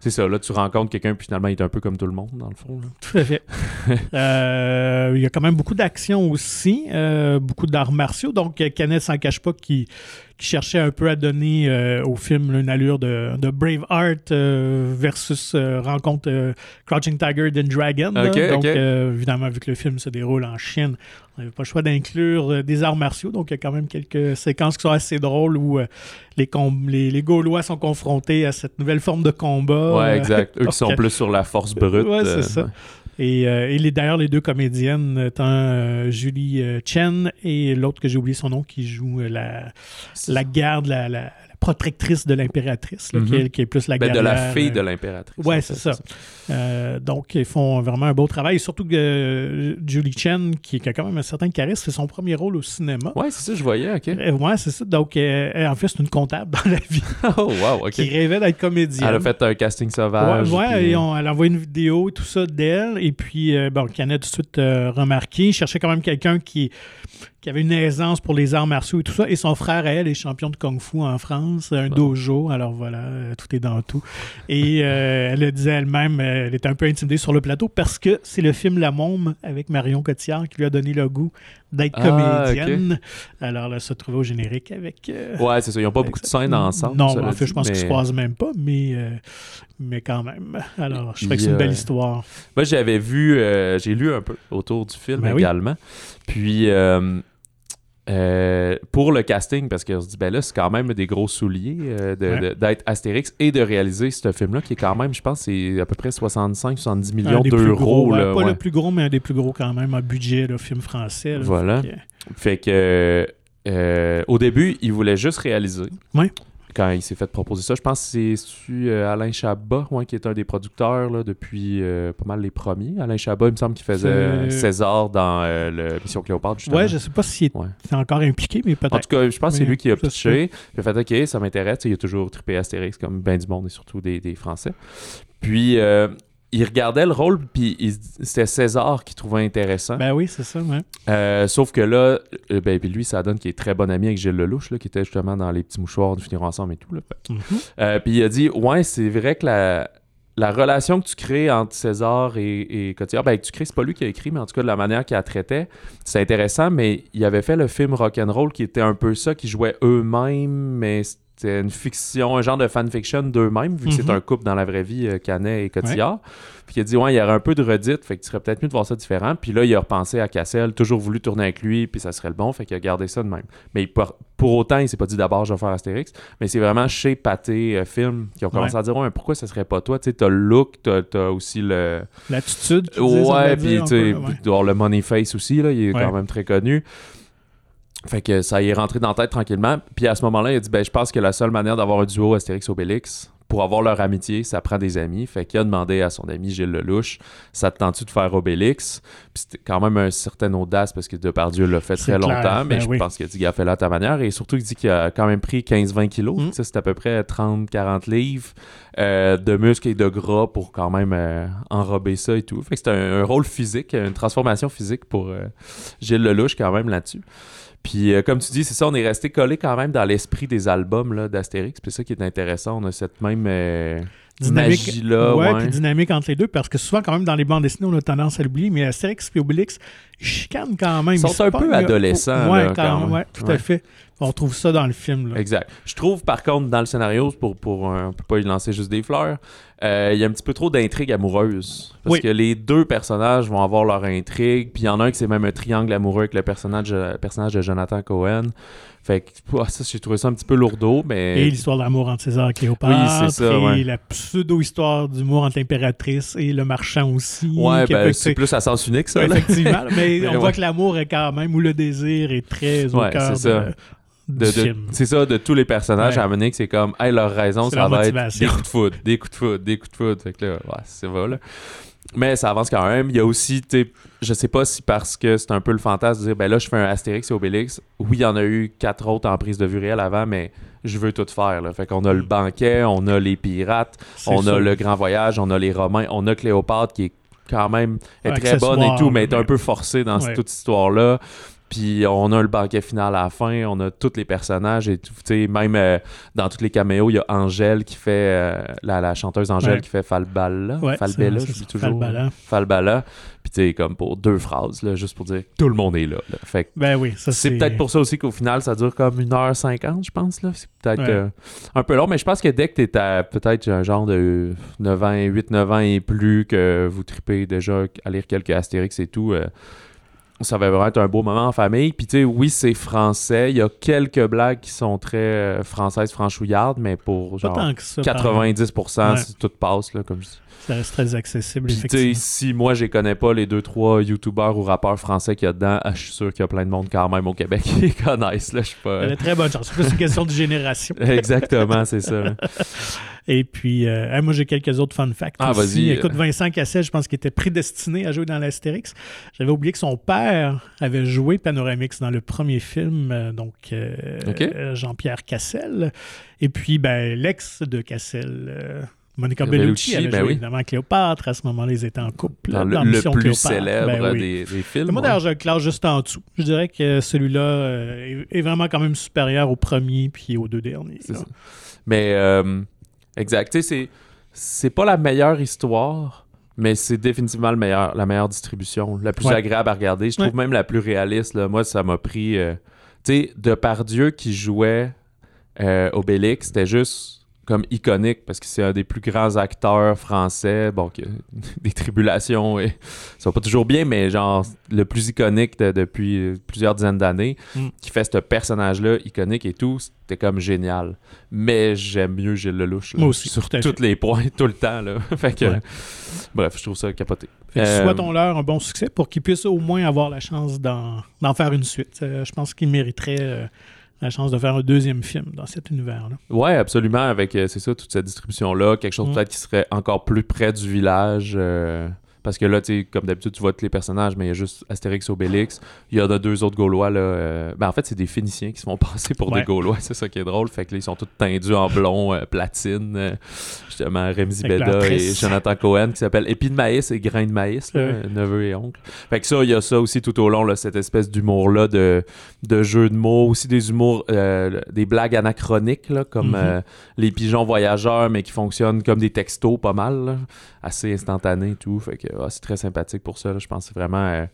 C'est ça, là, tu rencontres quelqu'un, puis finalement, il est un peu comme tout le monde, dans le fond. là. Tout à fait. Euh, il y a quand même beaucoup d'action aussi, euh, beaucoup d'arts martiaux. Donc, euh, Canet s'en cache pas qui, qui cherchait un peu à donner euh, au film une allure de, de Braveheart euh, versus euh, rencontre Crouching Tiger, Then Dragon. Donc, évidemment, vu que le film se déroule en Chine, on n'avait pas le choix d'inclure des arts martiaux. Donc, il y a quand même quelques séquences qui sont assez drôles où les, les, les Gaulois sont confrontés à cette nouvelle forme de combat. Ouais, exact. Eux qui sont plus sur la force brute. Ouais, c'est ça. Et, euh, et les- d'ailleurs, les deux comédiennes, étant euh, Julie euh, Chen et l'autre que j'ai oublié son nom, qui joue euh, la, la garde, la- la protectrice de l'impératrice, qui, Mhm. est, qui est plus la Ben, de la guerrière, fille euh, de l'impératrice. Ouais, c'est ça. Euh, donc, ils font vraiment un beau travail. Et surtout que euh, Julie Chen, qui, qui a quand même un certain charisme, c'est son premier rôle au cinéma. Ouais, c'est ça, je voyais, ok. Ouais, c'est ça. Donc, elle, en fait, c'est une comptable dans la vie Oh, wow, ok. qui rêvait d'être comédienne. Elle a fait un casting sauvage. Ouais, ouais, puis- et on- elle envoie une vidéo et tout ça d'elle. Et puis, bon, Canet a tout de suite remarqué. Il cherchait quand même quelqu'un qui, qui avait une aisance pour les arts martiaux et tout ça. Et son frère, elle, est champion de Kung Fu en France, un Bon. dojo. Alors voilà, euh, tout est dans tout. Et euh, elle le disait elle-même, euh, elle était un peu intimidée sur le plateau parce que c'est le film La Môme avec Marion Cotillard qui lui a donné le goût d'être Ah, comédienne. Alors là, se trouvait au générique avec. euh, Ouais, c'est ça. Ils n'ont pas beaucoup de scènes ensemble. Non, en fait, dit, je pense qu'ils se mais- croisent même pas, mais, euh, mais quand même. Alors, je trouvais que c'est une belle histoire. Moi, j'avais vu, j'ai lu un peu autour du film Ben oui. également. Puis, euh, pour le casting, parce qu'on se dit, ben là, c'est quand même des gros souliers euh, Ouais. d'être Astérix et de réaliser ce film-là, qui est quand même, je pense, c'est à peu près 65-70 Un millions d'euros. ouais, Pas ouais. le plus gros, mais un des plus gros quand même, en budget, là, film français. là. Voilà. Fait que- Fait que, euh, au début, il voulait juste réaliser. Quand il s'est fait proposer ça, je pense que c'est euh, Alain Chabat, ouais, qui est un des producteurs là, depuis euh, pas mal les premiers. Alain Chabat, il me semble qu'il faisait C'est- César dans euh, le Mission Cléopâtre, justement. Ouais, je sais pas s'il est, Ouais. c'est encore impliqué, mais En peut-être. tout cas, je pense que c'est lui qui a pitché. Il a fait OK, ça m'intéresse. Il a toujours trippé Astérix comme ben du monde et surtout des, des Français. Puis euh, il regardait le rôle, puis c'était César qui trouvait intéressant. Ben oui, c'est ça, ouais. Euh, sauf que là, euh, ben, puis lui, ça donne qu'il est très bon ami avec Gilles Lelouch, là, qui était justement dans les petits mouchoirs de finir ensemble et tout. Là. Fait Mhm. Euh, puis il a dit Ouais, c'est vrai que la, la relation que tu crées entre César et, et Cotillard, ben, que tu crées, c'est pas lui qui a écrit, mais en tout cas, de la manière qu'il la traitait, c'est intéressant. Mais il avait fait le film Rock'n'Roll qui était un peu ça, qui jouait eux-mêmes, mais c'était une fiction, un genre de fanfiction d'eux-mêmes, vu que c'est Mhm. un couple dans la vraie vie, euh, Canet et Cotillard. Puis il a dit Ouais, il y aurait un peu de redite, fait que tu serais peut-être mieux de voir ça différent. Puis là, il a repensé à Cassel, toujours voulu tourner avec lui, puis ça serait le bon, fait qu'il a gardé ça de même. Mais il pour, pour autant, il s'est pas dit d'abord je vais faire Astérix, mais c'est vraiment chez Pathé euh, Film qui ont commencé Ouais. à dire ouais, pourquoi ça serait pas toi? Tu sais, t'as le look, t'as as aussi le. L'attitude, Ouais, puis tu avoir le Money Face aussi, là, il est quand même très connu. Fait que ça y est rentré dans la tête tranquillement. Puis à ce moment-là, il a dit ben, Je pense que la seule manière d'avoir un duo Astérix-Obélix, pour avoir leur amitié, ça prend des amis. Fait qu'il a demandé à son ami Gilles Lelouch Ça te tente-tu de faire Obélix? Puis c'était quand même un certain audace parce que Depardieu l'a fait très clair, longtemps, mais ben je oui. pense qu'il a dit Gars, fais-le à ta manière. Et surtout, il dit qu'il a quand même pris 15-20 kilos. Mm. Ça, c'est à peu près 30-40 livres euh, de muscles et de gras pour quand même euh, enrober ça et tout. Fait que un, un rôle physique, une transformation physique pour euh, Gilles Lelouch quand même là-dessus. Puis euh, comme tu dis, c'est ça, on est resté collé quand même dans l'esprit des albums là, d'Astérix. Puis c'est ça qui est intéressant, on a cette même euh, Dynamique. magie-là. ouais, ouais. puis dynamique entre les deux, parce que souvent, quand même, dans les bandes dessinées, on a tendance à l'oublier, mais Astérix et Obélix, chicanent quand même. Ils sont un peu adolescents, là, quand quand même, ouais, tout à fait. On trouve ça dans le film. Là. Exact. Je trouve par contre dans le scénario, pour, pour un- on peut pas y lancer juste des fleurs, euh, il y a un petit peu trop d'intrigue amoureuse. Parce Oui. que les deux personnages vont avoir leur intrigue, puis il y en a un qui c'est même un triangle amoureux avec le personnage, le personnage de Jonathan Cohen. Fait que ouah, ça, j'ai trouvé ça un petit peu lourdeau, mais. Et l'histoire d'amour entre César et Cléopâtre. Oui, c'est ça, Et ouais. la pseudo-histoire d'humour entre l'impératrice et le marchand aussi. Ouais, ben, c'est plus à sens unique, ça. Là. effectivement. mais Mais on voit que l'amour est quand même, ou le désir est très au Ouais, cœur de- De- de- film. c'est ça, de tous les personnages Ouais. à amener, que c'est comme, hey, leur raison, ça leur va être des coups de foudre, des coups de foudre, des coups de foudre. Fait que là, ouais, c'est va, là. Mais ça avance quand même. Il y a aussi, tu je sais pas si parce que c'est un peu le fantasme de dire, ben là, je fais un Astérix et Obélix. Oui, il y en a eu quatre autres en prise de vue réelle avant, mais je veux tout faire, là. Fait qu'on a le banquet, on a les pirates, on ça. a le grand voyage, on a les Romains, on a Cléopâtre qui est quand même est très bonne et tout, mais est un peu forcée dans Ouais. toute cette histoire-là. Puis on a le banquet final à la fin, on a tous les personnages et tout. Tu sais, même euh, dans tous les caméos, il y a Angèle qui fait, euh, la, la chanteuse Angèle Ouais. qui fait Falbala. Ouais, Falbella, je dis toujours. Falbala. Falbala. Puis tu sais, comme pour deux phrases, là, juste pour dire tout le monde est là. là. Fait que Ben oui, ça c'est peut-être pour ça aussi qu'au final, ça dure comme 1h50, je pense. là. C'est peut-être Ouais. euh, un peu long, mais je pense que dès que tu es à peut-être un genre de 9 ans, 8-9 ans et plus, que vous tripez déjà à lire quelques Astérix et tout, ça va vraiment être un beau moment en famille. Puis, tu sais, oui, c'est français. Il y a quelques blagues qui sont très euh, françaises, franchouillardes, mais pour genre tant que ça. par exemple. 90%, Ouais. si tout passe, là, comme je dis. Ça reste très accessible, Puis, effectivement. si moi, je connais pas, les deux, trois youtubeurs ou rappeurs français qu'il y a dedans, ah, je suis sûr qu'il y a plein de monde quand même au Québec qui les connaissent, là. Je suis pas. Elle a très bonne chance. C'est plus une question de génération. Exactement, c'est ça. là. Et puis, euh, moi, j'ai quelques autres fun facts. Ah, aussi. Écoute, Vincent Cassel, je pense qu'il était prédestiné à jouer dans l'Astérix. J'avais oublié que son père avait joué Panoramix dans le premier film, euh, donc euh, euh, Jean-Pierre Cassel. Et puis, ben, l'ex de Cassel. Monica Bellucci, Bellucci, elle a ben joué oui. évidemment Cléopâtre. À ce moment-là, ils étaient en couple. Dans le, dans le Mission plus Cléopâtre. célèbre Ben oui. des, des films. Moi, d'ailleurs, je le classe juste en dessous. Je dirais que celui-là euh, est, est vraiment quand même supérieur au premier puis aux deux derniers. Mais, euh, exact. Tu sais, c'est, pas la meilleure histoire, mais c'est définitivement le meilleur, la meilleure distribution, la plus Ouais. agréable à regarder. Je trouve même la plus réaliste. Là. Moi, ça m'a pris. euh, tu sais, Depardieu qui jouait Obélix, c'était juste comme iconique parce que c'est un des plus grands acteurs français. Bon, que, des tribulations, et, ça va pas toujours bien, mais genre le plus iconique de- depuis plusieurs dizaines d'années, Mm. qui fait ce personnage-là iconique et tout, c'était comme génial. Mais j'aime mieux Gilles Lelouch. là, Moi aussi, Sur tous les points, tout le temps. Là. fait que, Ouais. bref, je trouve ça capoté. Fait que Euh, souhaitons-leur un bon succès pour qu'ils puissent au moins avoir la chance d'en d'en faire une suite. Euh, je pense qu'ils mériteraient euh, la chance de faire un deuxième film dans cet univers-là. Ouais, absolument, avec, euh, c'est ça, toute cette distribution-là, quelque chose Mm. peut-être qui serait encore plus près du village. euh, parce que là, tu comme d'habitude, tu vois tous les personnages, mais il y a juste Astérix, Obélix. Il y en a deux autres Gaulois, là. euh, Ben, en fait, c'est des Phéniciens qui se font passer pour Ouais. des Gaulois, c'est ça qui est drôle. Fait que là, ils sont tous tendus en blond, euh, platine. euh, justement, Remzi Beda et. Jonathan Cohen, qui s'appelle Épis de maïs et Grain de maïs, là, neveu et oncle. Fait que ça, il y a ça aussi tout au long, là, cette espèce d'humour-là, de, de jeu de mots, aussi des humours, des blagues anachroniques, là, comme Mhm. les pigeons voyageurs, mais qui fonctionnent comme des textos pas mal, là, assez instantanés et tout. Fait que ah, c'est très sympathique pour ça. là. Je pense que c'est vraiment euh,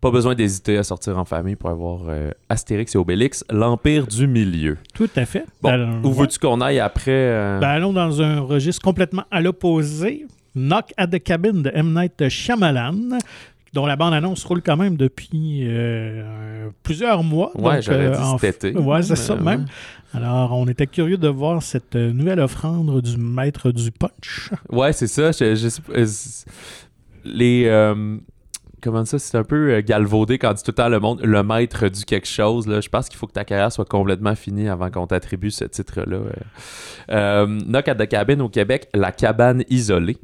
pas besoin d'hésiter à sortir en famille pour avoir euh, Astérix et Obélix, l'Empire du Milieu. Tout à fait. Bon, Alors, Où veux-tu qu'on aille après euh, Ben, allons dans un registre complètement à l'opposé. Knock at the Cabin de M. Night Shyamalan, dont la bande-annonce roule quand même depuis euh, plusieurs mois. Donc, j'aurais euh, dit cet été. Ouais, c'est Euh, ça ouais. même. Alors, on était curieux de voir cette euh, nouvelle offrande du maître du punch. Ouais, c'est ça. Je, je les. euh, comment ça, c'est un peu euh, galvaudé quand dit tout le temps le monde, le maître du quelque chose. Là. Je pense qu'il faut que ta carrière soit complètement finie avant qu'on t'attribue ce titre-là. euh. Euh, Knock at the au Québec, La cabane isolée.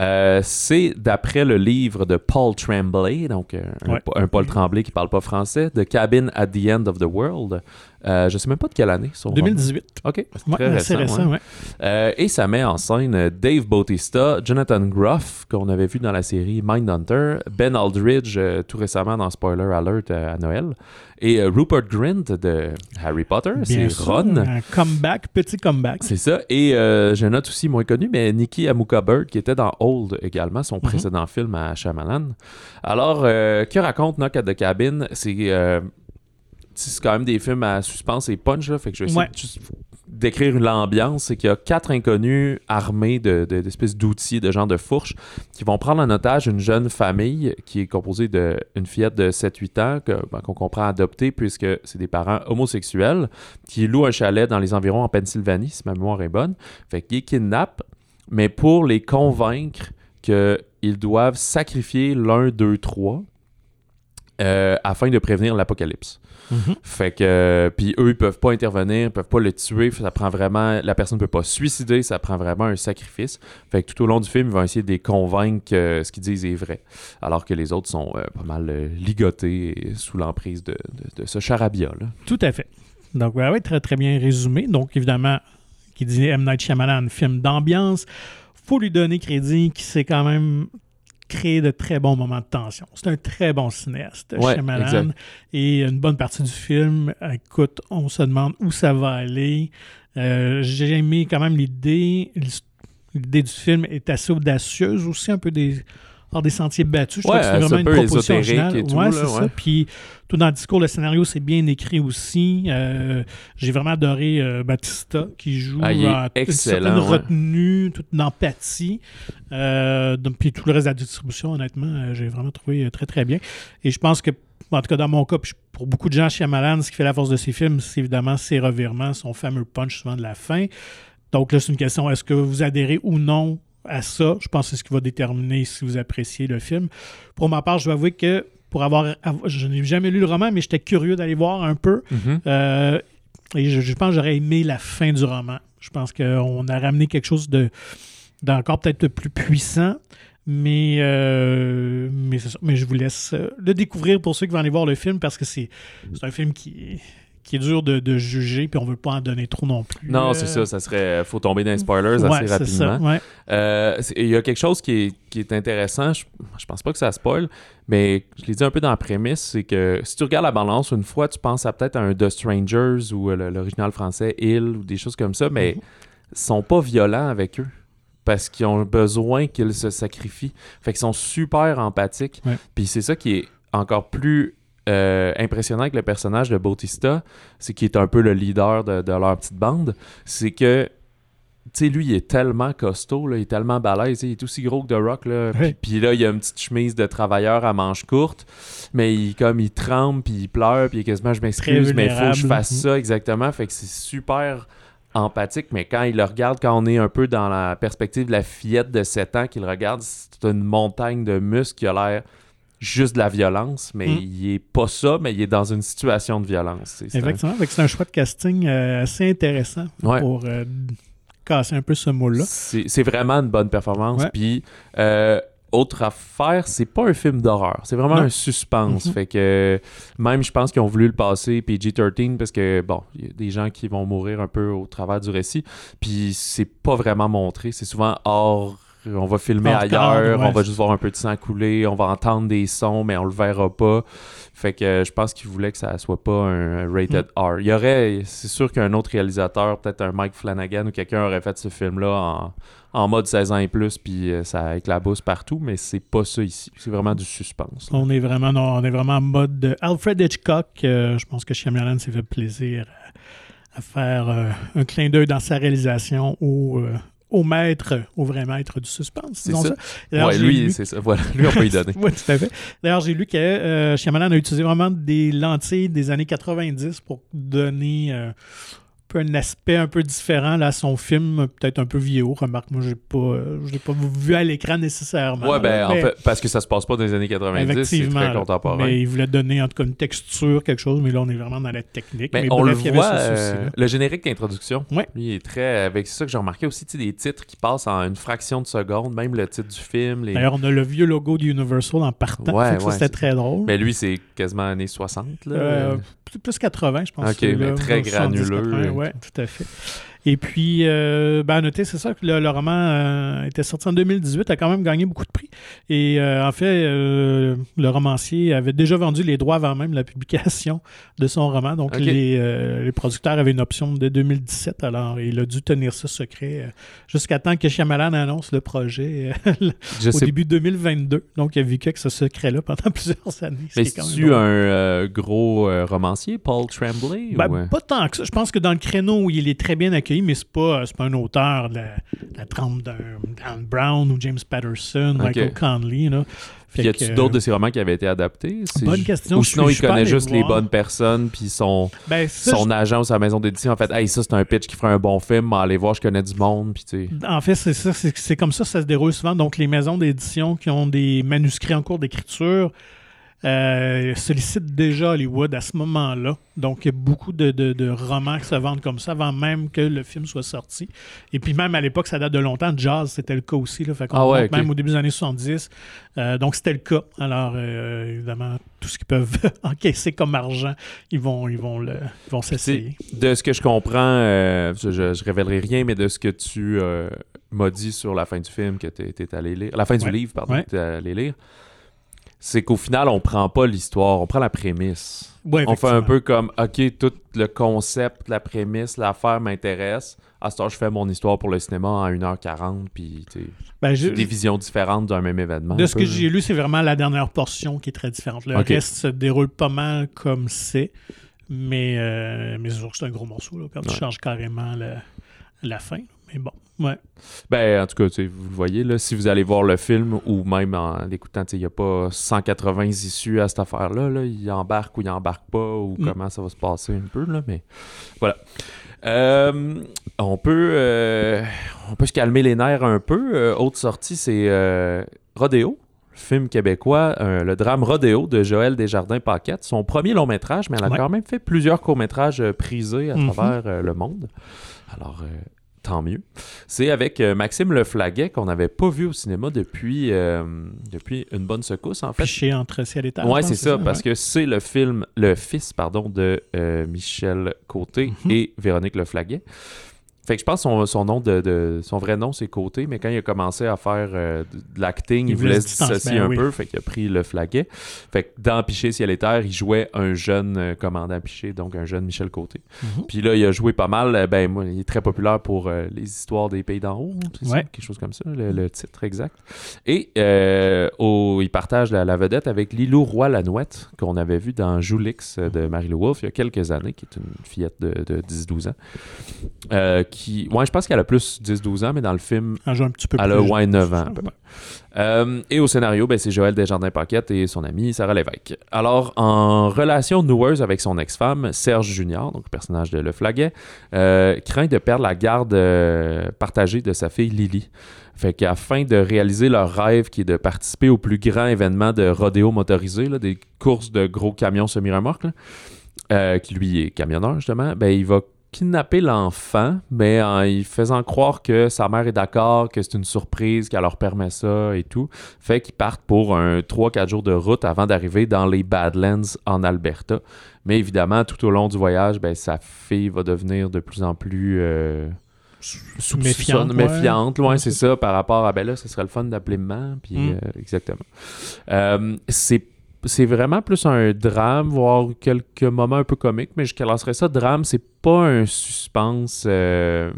Euh, c'est d'après le livre de Paul Tremblay, donc euh, un, Ouais. un Paul Tremblay qui parle pas français, The Cabin at the End of the World. Euh, je sais même pas de quelle année. son roman. 2018. Ok, c'est Ouais, très récent. récent, ouais. Euh, et ça met en scène Dave Bautista, Jonathan Groff, qu'on avait vu dans la série Mindhunter, Ben Aldridge, euh, tout récemment dans Spoiler Alert à Noël, et Rupert Grint de Harry Potter, c'est Ron. Un comeback, petit comeback. C'est ça. Et je note aussi moins connu, mais Nikki Amuka Bird, qui était dans Old également, son précédent film à Shyamalan. Alors, euh, que raconte Knock at the Cabin? C'est euh, quand même des films à suspense et punch, là, fait que je vais essayer Ouais. de juste décrire l'ambiance. C'est qu'il y a quatre inconnus armés de- de- d'espèces d'outils, de gens de fourche, qui vont prendre en otage une jeune famille qui est composée d'une fillette de 7-8 ans, ben, qu'on comprend adopter puisque c'est des parents homosexuels, qui louent un chalet dans les environs en Pennsylvanie, si ma mémoire est bonne. Fait qu'ils kidnappent, mais pour les convaincre qu'ils doivent sacrifier l'un, deux, trois euh, afin de prévenir l'apocalypse. Mhm. Fait que, euh, puis eux, ils peuvent pas intervenir, ils peuvent pas le tuer, ça prend vraiment, la personne peut pas se suicider, ça prend vraiment un sacrifice. Fait que tout au long du film, ils vont essayer de les convaincre que ce qu'ils disent est vrai, alors que les autres sont euh, pas mal ligotés et sous l'emprise de, de- de ce charabia, là. Tout à fait. Donc, ouais, ouais, très, très bien résumé. Donc, évidemment, qui dit M. Night Shyamalan, film d'ambiance, faut lui donner crédit qui s'est quand même créé de très bons moments de tension. C'est un très bon cinéaste, Ouais, Shyamalan. exact. Et une bonne partie du film, écoute, on se demande où ça va aller. Euh, J'ai aimé quand même l'idée. L'idée du film est assez audacieuse aussi, un peu des hors des sentiers battus. Je Ouais, trouve que c'est vraiment un une proposition originale. et tout, ouais, c'est ça. Puis tout dans le discours, le scénario, c'est bien écrit aussi. Euh, J'ai vraiment adoré euh, Batista qui joue Ah, est euh, une certaine retenue, toute une empathie. Euh, donc, puis tout le reste de la distribution, honnêtement, j'ai vraiment trouvé très très bien. Et je pense que en tout cas dans mon cas, puis pour beaucoup de gens chez Amalan, ce qui fait la force de ces films, c'est évidemment ses revirements, son fameux punch souvent de la fin. Donc là, c'est une question, est-ce que vous adhérez ou non à ça? Je pense que c'est ce qui va déterminer si vous appréciez le film. Pour ma part, je vais avouer que pour avoir... Je n'ai jamais lu le roman, mais j'étais curieux d'aller voir un peu. Mhm. Euh, et je, je pense que j'aurais aimé la fin du roman. Je pense qu'on a ramené quelque chose de d'encore peut-être plus puissant. Mais, euh, mais, c'est ça. mais je vous laisse euh, le découvrir pour ceux qui vont aller voir le film parce que c'est un film qui, qui est dur de, de juger, puis on veut pas en donner trop non plus. Non, Euh, c'est ça, ça serait. Faut tomber dans les spoilers ouais, assez rapidement. ouais. Euh, Il y a quelque chose qui est, qui est intéressant, je, je pense pas que ça spoil, mais je l'ai dit un peu dans la prémisse, c'est que si tu regardes la balance, une fois tu penses à peut-être à un The Strangers ou euh, l'original français Hill ou des choses comme ça, mais Mhm. ils sont pas violents avec eux parce qu'ils ont besoin qu'ils se sacrifient. Fait qu'ils sont super empathiques. Ouais. Puis c'est ça qui est encore plus euh, impressionnant avec le personnage de Bautista, c'est qu'il est un peu le leader de, de leur petite bande. C'est que tu sais, lui, il est tellement costaud, là, il est tellement balèze, il est aussi gros que The Rock. Là. Puis, là, il a une petite chemise de travailleur à manches courtes, mais il, comme il tremble, puis il pleure, puis il est quasiment, je m'excuse, mais il faut que je fasse ça exactement. Fait que c'est super empathique, mais quand il le regarde, quand on est un peu dans la perspective de la fillette de 7 ans qu'il regarde, c'est une montagne de muscles qui a l'air juste de la violence, mais Mm. il est pas ça, mais il est dans une situation de violence. C'est- c'est un- Effectivement, c'est un choix de casting euh, assez intéressant Ouais. pour euh, casser un peu ce moule-là. C'est vraiment une bonne performance. Ouais. Puis, euh, autre affaire, c'est pas un film d'horreur. C'est vraiment Non. un suspense. Mhm. Fait que même, je pense qu'ils ont voulu le passer PG-13 parce que, bon, il y a des gens qui vont mourir un peu au travers du récit. Puis, c'est pas vraiment montré. C'est souvent hors. On va filmer ailleurs, ouais. on va juste voir un peu de sang couler, on va entendre des sons, mais on le verra pas. Fait que euh, je pense qu'ils voulaient que ça soit pas un rated Mm. R. Il y aurait, c'est sûr qu'un autre réalisateur, peut-être un Mike Flanagan ou quelqu'un aurait fait ce film-là en, en mode 16 ans et plus, puis euh, ça éclabousse partout, mais c'est pas ça ici. C'est vraiment du suspense. là. On est vraiment, non, on est vraiment en mode de Alfred Hitchcock. Euh, je pense que Shyamalan s'est fait plaisir à, faire un clin d'œil dans sa réalisation au, au maître, au vrai maître du suspense. C'est ça. Ouais, lui, lu- c'est ça. Voilà, lui, on peut y donner. oui, tout à fait. D'ailleurs, j'ai lu que euh, Shyamalan a utilisé vraiment des lentilles des années 90 pour donner euh, un peu un aspect un peu différent là, à son film, peut-être un peu vieillot. Remarque, moi, je ne l'ai pas vu à l'écran nécessairement. Ouais, ben, en fait, parce que ça se passe pas dans les années 90, c'est très contemporain. Mais il voulait donner en tout cas une texture, quelque chose, mais là on est vraiment dans la technique. Mais mais on bref, le il y avait voit, euh, le générique d'introduction, Ouais. lui, il est très... Avec ça que j'ai remarqué aussi, tu sais, des titres qui passent en une fraction de seconde, même le titre du film. Les... D'ailleurs, on a le vieux logo d'Universal en partant. Ouais, c'était très drôle. Mais lui, c'est quasiment années 60, là. Euh, plus, plus 80, je pense. Ok, mais très 70, granuleux. 80, Ouais, tout à fait. Et puis, euh, ben, à noter, c'est ça que le, le roman euh, était sorti en 2018, a quand même gagné beaucoup de prix. Et euh, en fait, le romancier avait déjà vendu les droits avant même la publication de son roman. Donc, les, les producteurs avaient une option de 2017. Alors, il a dû tenir ça secret jusqu'à temps que Shyamalan annonce le projet Je au sais début 2022. Donc, il a vécu avec ce secret-là pendant plusieurs années. Mais drôle. un gros romancier, Paul Tremblay? Ben, ou? Pas tant que ça. Je pense que dans le créneau où il est très bien accueilli, mais c'est pas, pas un auteur de la, la trempe d'un Brown ou James Patterson, Ok. Michael Conley. Là. Puis y a-tu d'autres de ses romans qui avaient été adaptés? Bonne question. Ou sinon, il je connaît juste les bonnes personnes, puis son, Ben, ça, son agent ou sa maison d'édition, en fait, hey, ça, c'est un pitch qui ferait un bon film, allez voir, je connais du monde, puis tu sais. je- en fait, c'est ça. C'est, c'est comme ça que ça se déroule souvent. Donc, les maisons d'édition qui ont des manuscrits en cours d'écriture euh, sollicitent déjà Hollywood à ce moment-là. Donc, il y a beaucoup de, de- de romans qui se vendent comme ça avant même que le film soit sorti. Et puis, même à l'époque, ça date de longtemps. Jazz, c'était le cas aussi. Là, fait Ah ouais, même au début des années 70. Euh, donc, c'était le cas. Alors, euh, évidemment, tout ce qu'ils peuvent encaisser comme argent, ils vont, ils vont, le, ils vont s'essayer. De ce que je comprends, euh, je, je révélerai rien, mais de ce que tu m'as dit sur la fin du film que tu es allé lire, la fin du livre, pardon, Ouais. que tu allé lire, c'est qu'au final, on prend pas l'histoire, on prend la prémisse. Ouais, on fait un peu comme, OK, tout le concept, la prémisse, l'affaire m'intéresse. À ce temps, je fais mon histoire pour le cinéma en 1h40, puis Ben, je- des visions différentes d'un même événement. De ce peu, que j'ai lu, c'est vraiment la dernière portion qui est très différente. Le reste se déroule pas mal comme c'est, mais, euh, mais c'est sûr que c'est un gros morceau là, quand tu changes carrément la fin. Mais bon, Ouais. Ben, en tout cas, vous le voyez, là, si vous allez voir le film ou même en l'écoutant, il n'y a pas 180 issues à cette affaire-là. Là. Il embarque ou il embarque pas ou Mm. comment ça va se passer un peu, là, mais voilà. Euh, on peut euh, on peut se calmer les nerfs un peu. Euh, autre sortie, c'est Rodéo, film québécois, euh, le drame Rodéo de Joël Desjardins-Paquette. Son premier long métrage, mais elle a Ouais. quand même fait plusieurs courts-métrages euh, prisés à Mhm. travers euh, le monde. Alors, tant mieux. C'est avec euh, Maxime Leflaguet qu'on n'avait pas vu au cinéma depuis, euh, depuis une bonne secousse, en fait. Piché entre ciel et terre. Ouais, c'est ça, parce ouais. que c'est le film, le fils, pardon, de euh, Michel Côté Mhm. et Véronique Leflaguet. Fait que je pense que son, son nom de, de- son vrai nom c'est Côté, mais quand il a commencé à faire euh, de, l'acting, il, voulait se dissocier ben un oui. peu, fait qu'il a pris le flaguet. Fait que dans Piché ciel et terre, il jouait un jeune euh, commandant Piché, donc un jeune Michel Côté. Mhm. Puis là, il a joué pas mal. euh, Ben, moi, il est très populaire pour euh, les histoires des pays d'en haut, c'est ça? Ouais. quelque chose comme ça, le, le titre exact. Et au- il partage la, la vedette avec Lilou Roy-Lanouette, qu'on avait vu dans Joulix de Marie-Lou Wolfe il y a quelques années, qui est une fillette de, de 10-12 ans. Qui, ouais, je pense qu'elle a plus 10-12 ans, mais dans le film, Elle joue un petit peu elle a plus ouais, jeune. 9 ans à peu près. Euh, et au scénario, ben, c'est Joël Desjardins-Paquette et son amie Sarah Lévesque. Alors, en relation noueuse avec son ex-femme, Serge Junior, donc le personnage de Le Flaguet, euh, craint de perdre la garde euh, partagée de sa fille Lily. Fait qu'afin de réaliser leur rêve qui est de participer au plus grand événement de rodéo motorisé, là, des courses de gros camions semi-remorques, qui lui est camionneur justement, ben, il va kidnapper l'enfant, mais en y faisant croire que sa mère est d'accord, que c'est une surprise, qu'elle leur permet ça et tout. Fait qu'ils partent pour un 3-4 jours de route avant d'arriver dans les Badlands en Alberta. Mais évidemment, tout au long du voyage, ben, sa fille va devenir de plus en plus euh, Méfiante, ouais. méfiante. Ouais, Ouais, c'est c'est ça, par rapport à, ben là, ce serait le fun d'appeler maman. Puis, Mm. euh, exactement. Euh, c'est c'est vraiment plus un drame, voire quelques moments un peu comiques, mais je classerais ça drame. C'est pas un suspense, euh,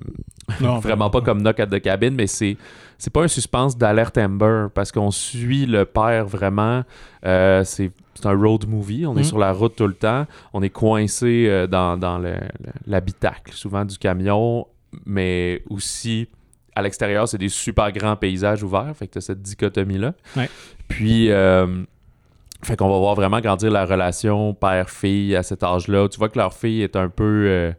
Non, vraiment pas comme Knock at the Cabin, mais c'est c'est pas un suspense d'alerte Amber parce qu'on suit le père vraiment. Euh, c'est c'est un road movie. On est Mm. sur la route tout le temps. On est coincé euh, dans, dans le- le- l'habitacle, souvent du camion, mais aussi à l'extérieur, c'est des super grands paysages ouverts. Fait que t'as cette dichotomie-là. Ouais. Puis, euh, fait qu'on va voir vraiment grandir la relation père-fille à cet âge-là. Tu vois que leur fille est un peu. euh,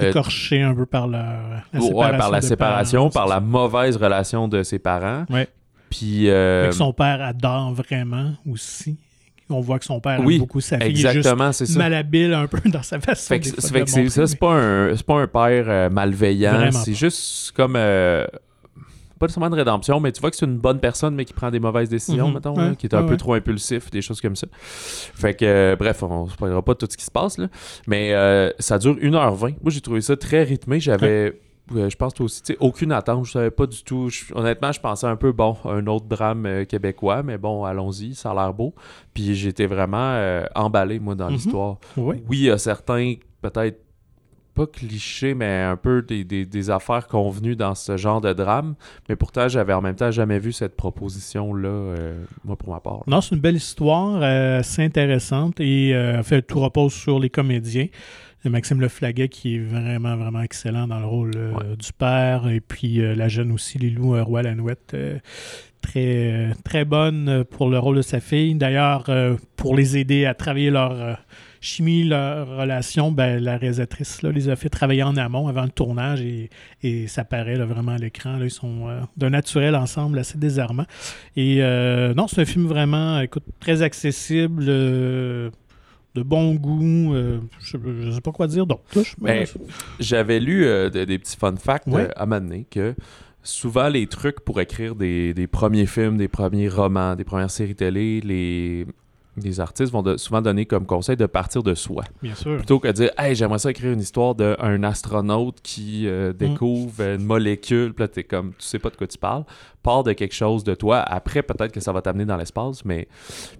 euh, Écorché un peu par la, la ouais, séparation. par la séparation, parents, par la mauvaise relation de ses parents. Ouais. Puis. euh, Fait que son père adore vraiment aussi. On voit que son père Oui, aime beaucoup sa fille. Exactement, c'est ça. malhabile un peu dans sa façon Fait que, fait que c'est ça, c'est pas un, pas un père euh, malveillant. C'est juste comme. Pas nécessairement de rédemption, mais tu vois que c'est une bonne personne, mais qui prend des mauvaises décisions, Mhm. mettons, Ouais, là, qui est un ouais, peu ouais. trop impulsif, des choses comme ça. Fait que, euh, bref, on ne spoilera pas tout ce qui se passe, là. Mais euh, ça dure 1h20. Moi, j'ai trouvé ça très rythmé. J'avais. euh, je pense toi aussi, aucune attente, je savais pas du tout. Je- honnêtement, je pensais un peu, bon, un autre drame euh, québécois, mais bon, allons-y, ça a l'air beau. Puis j'étais vraiment euh, emballé, moi, dans Mhm. l'histoire. Oui. Oui, il y a certains, peut-être pas clichés, mais un peu des, des- des affaires convenues dans ce genre de drame. Mais pourtant, j'avais en même temps jamais vu cette proposition-là, euh, moi, pour ma part. Non, c'est une belle histoire, euh, assez intéressante et euh, en fait, tout repose sur les comédiens. Maxime Leflaguet qui est vraiment, vraiment excellent dans le rôle euh, Ouais. du père et puis euh, la jeune aussi, Lilou euh, Roy-Lanouette, euh, très, euh, très bonne euh, pour le rôle de sa fille. D'ailleurs, euh, pour les aider à travailler leur euh, chimie, leur relation, ben, la réalisatrice là, les a fait travailler en amont avant le tournage et, et ça paraît là, vraiment à l'écran. là. Ils sont euh, d'un naturel ensemble assez désarmant. Et euh, non, c'est un film vraiment, écoute, très accessible, euh, de bon goût. euh, je ne sais pas quoi dire d'autre. Je- Ben, J'avais lu euh, de- des petits fun facts Ouais. euh, à m'amener que souvent les trucs pour écrire des, des premiers films, des premiers romans, des premières séries télé, les, les artistes vont de- souvent donner comme conseil de partir de soi. bien sûr. Plutôt que de dire Hey, j'aimerais ça écrire une histoire d'un astronaute qui euh, découvre une molécule, puis là, comme, tu sais pas de quoi tu parles. Pars de quelque chose de toi. Après, peut-être que ça va t'amener dans l'espace, mais.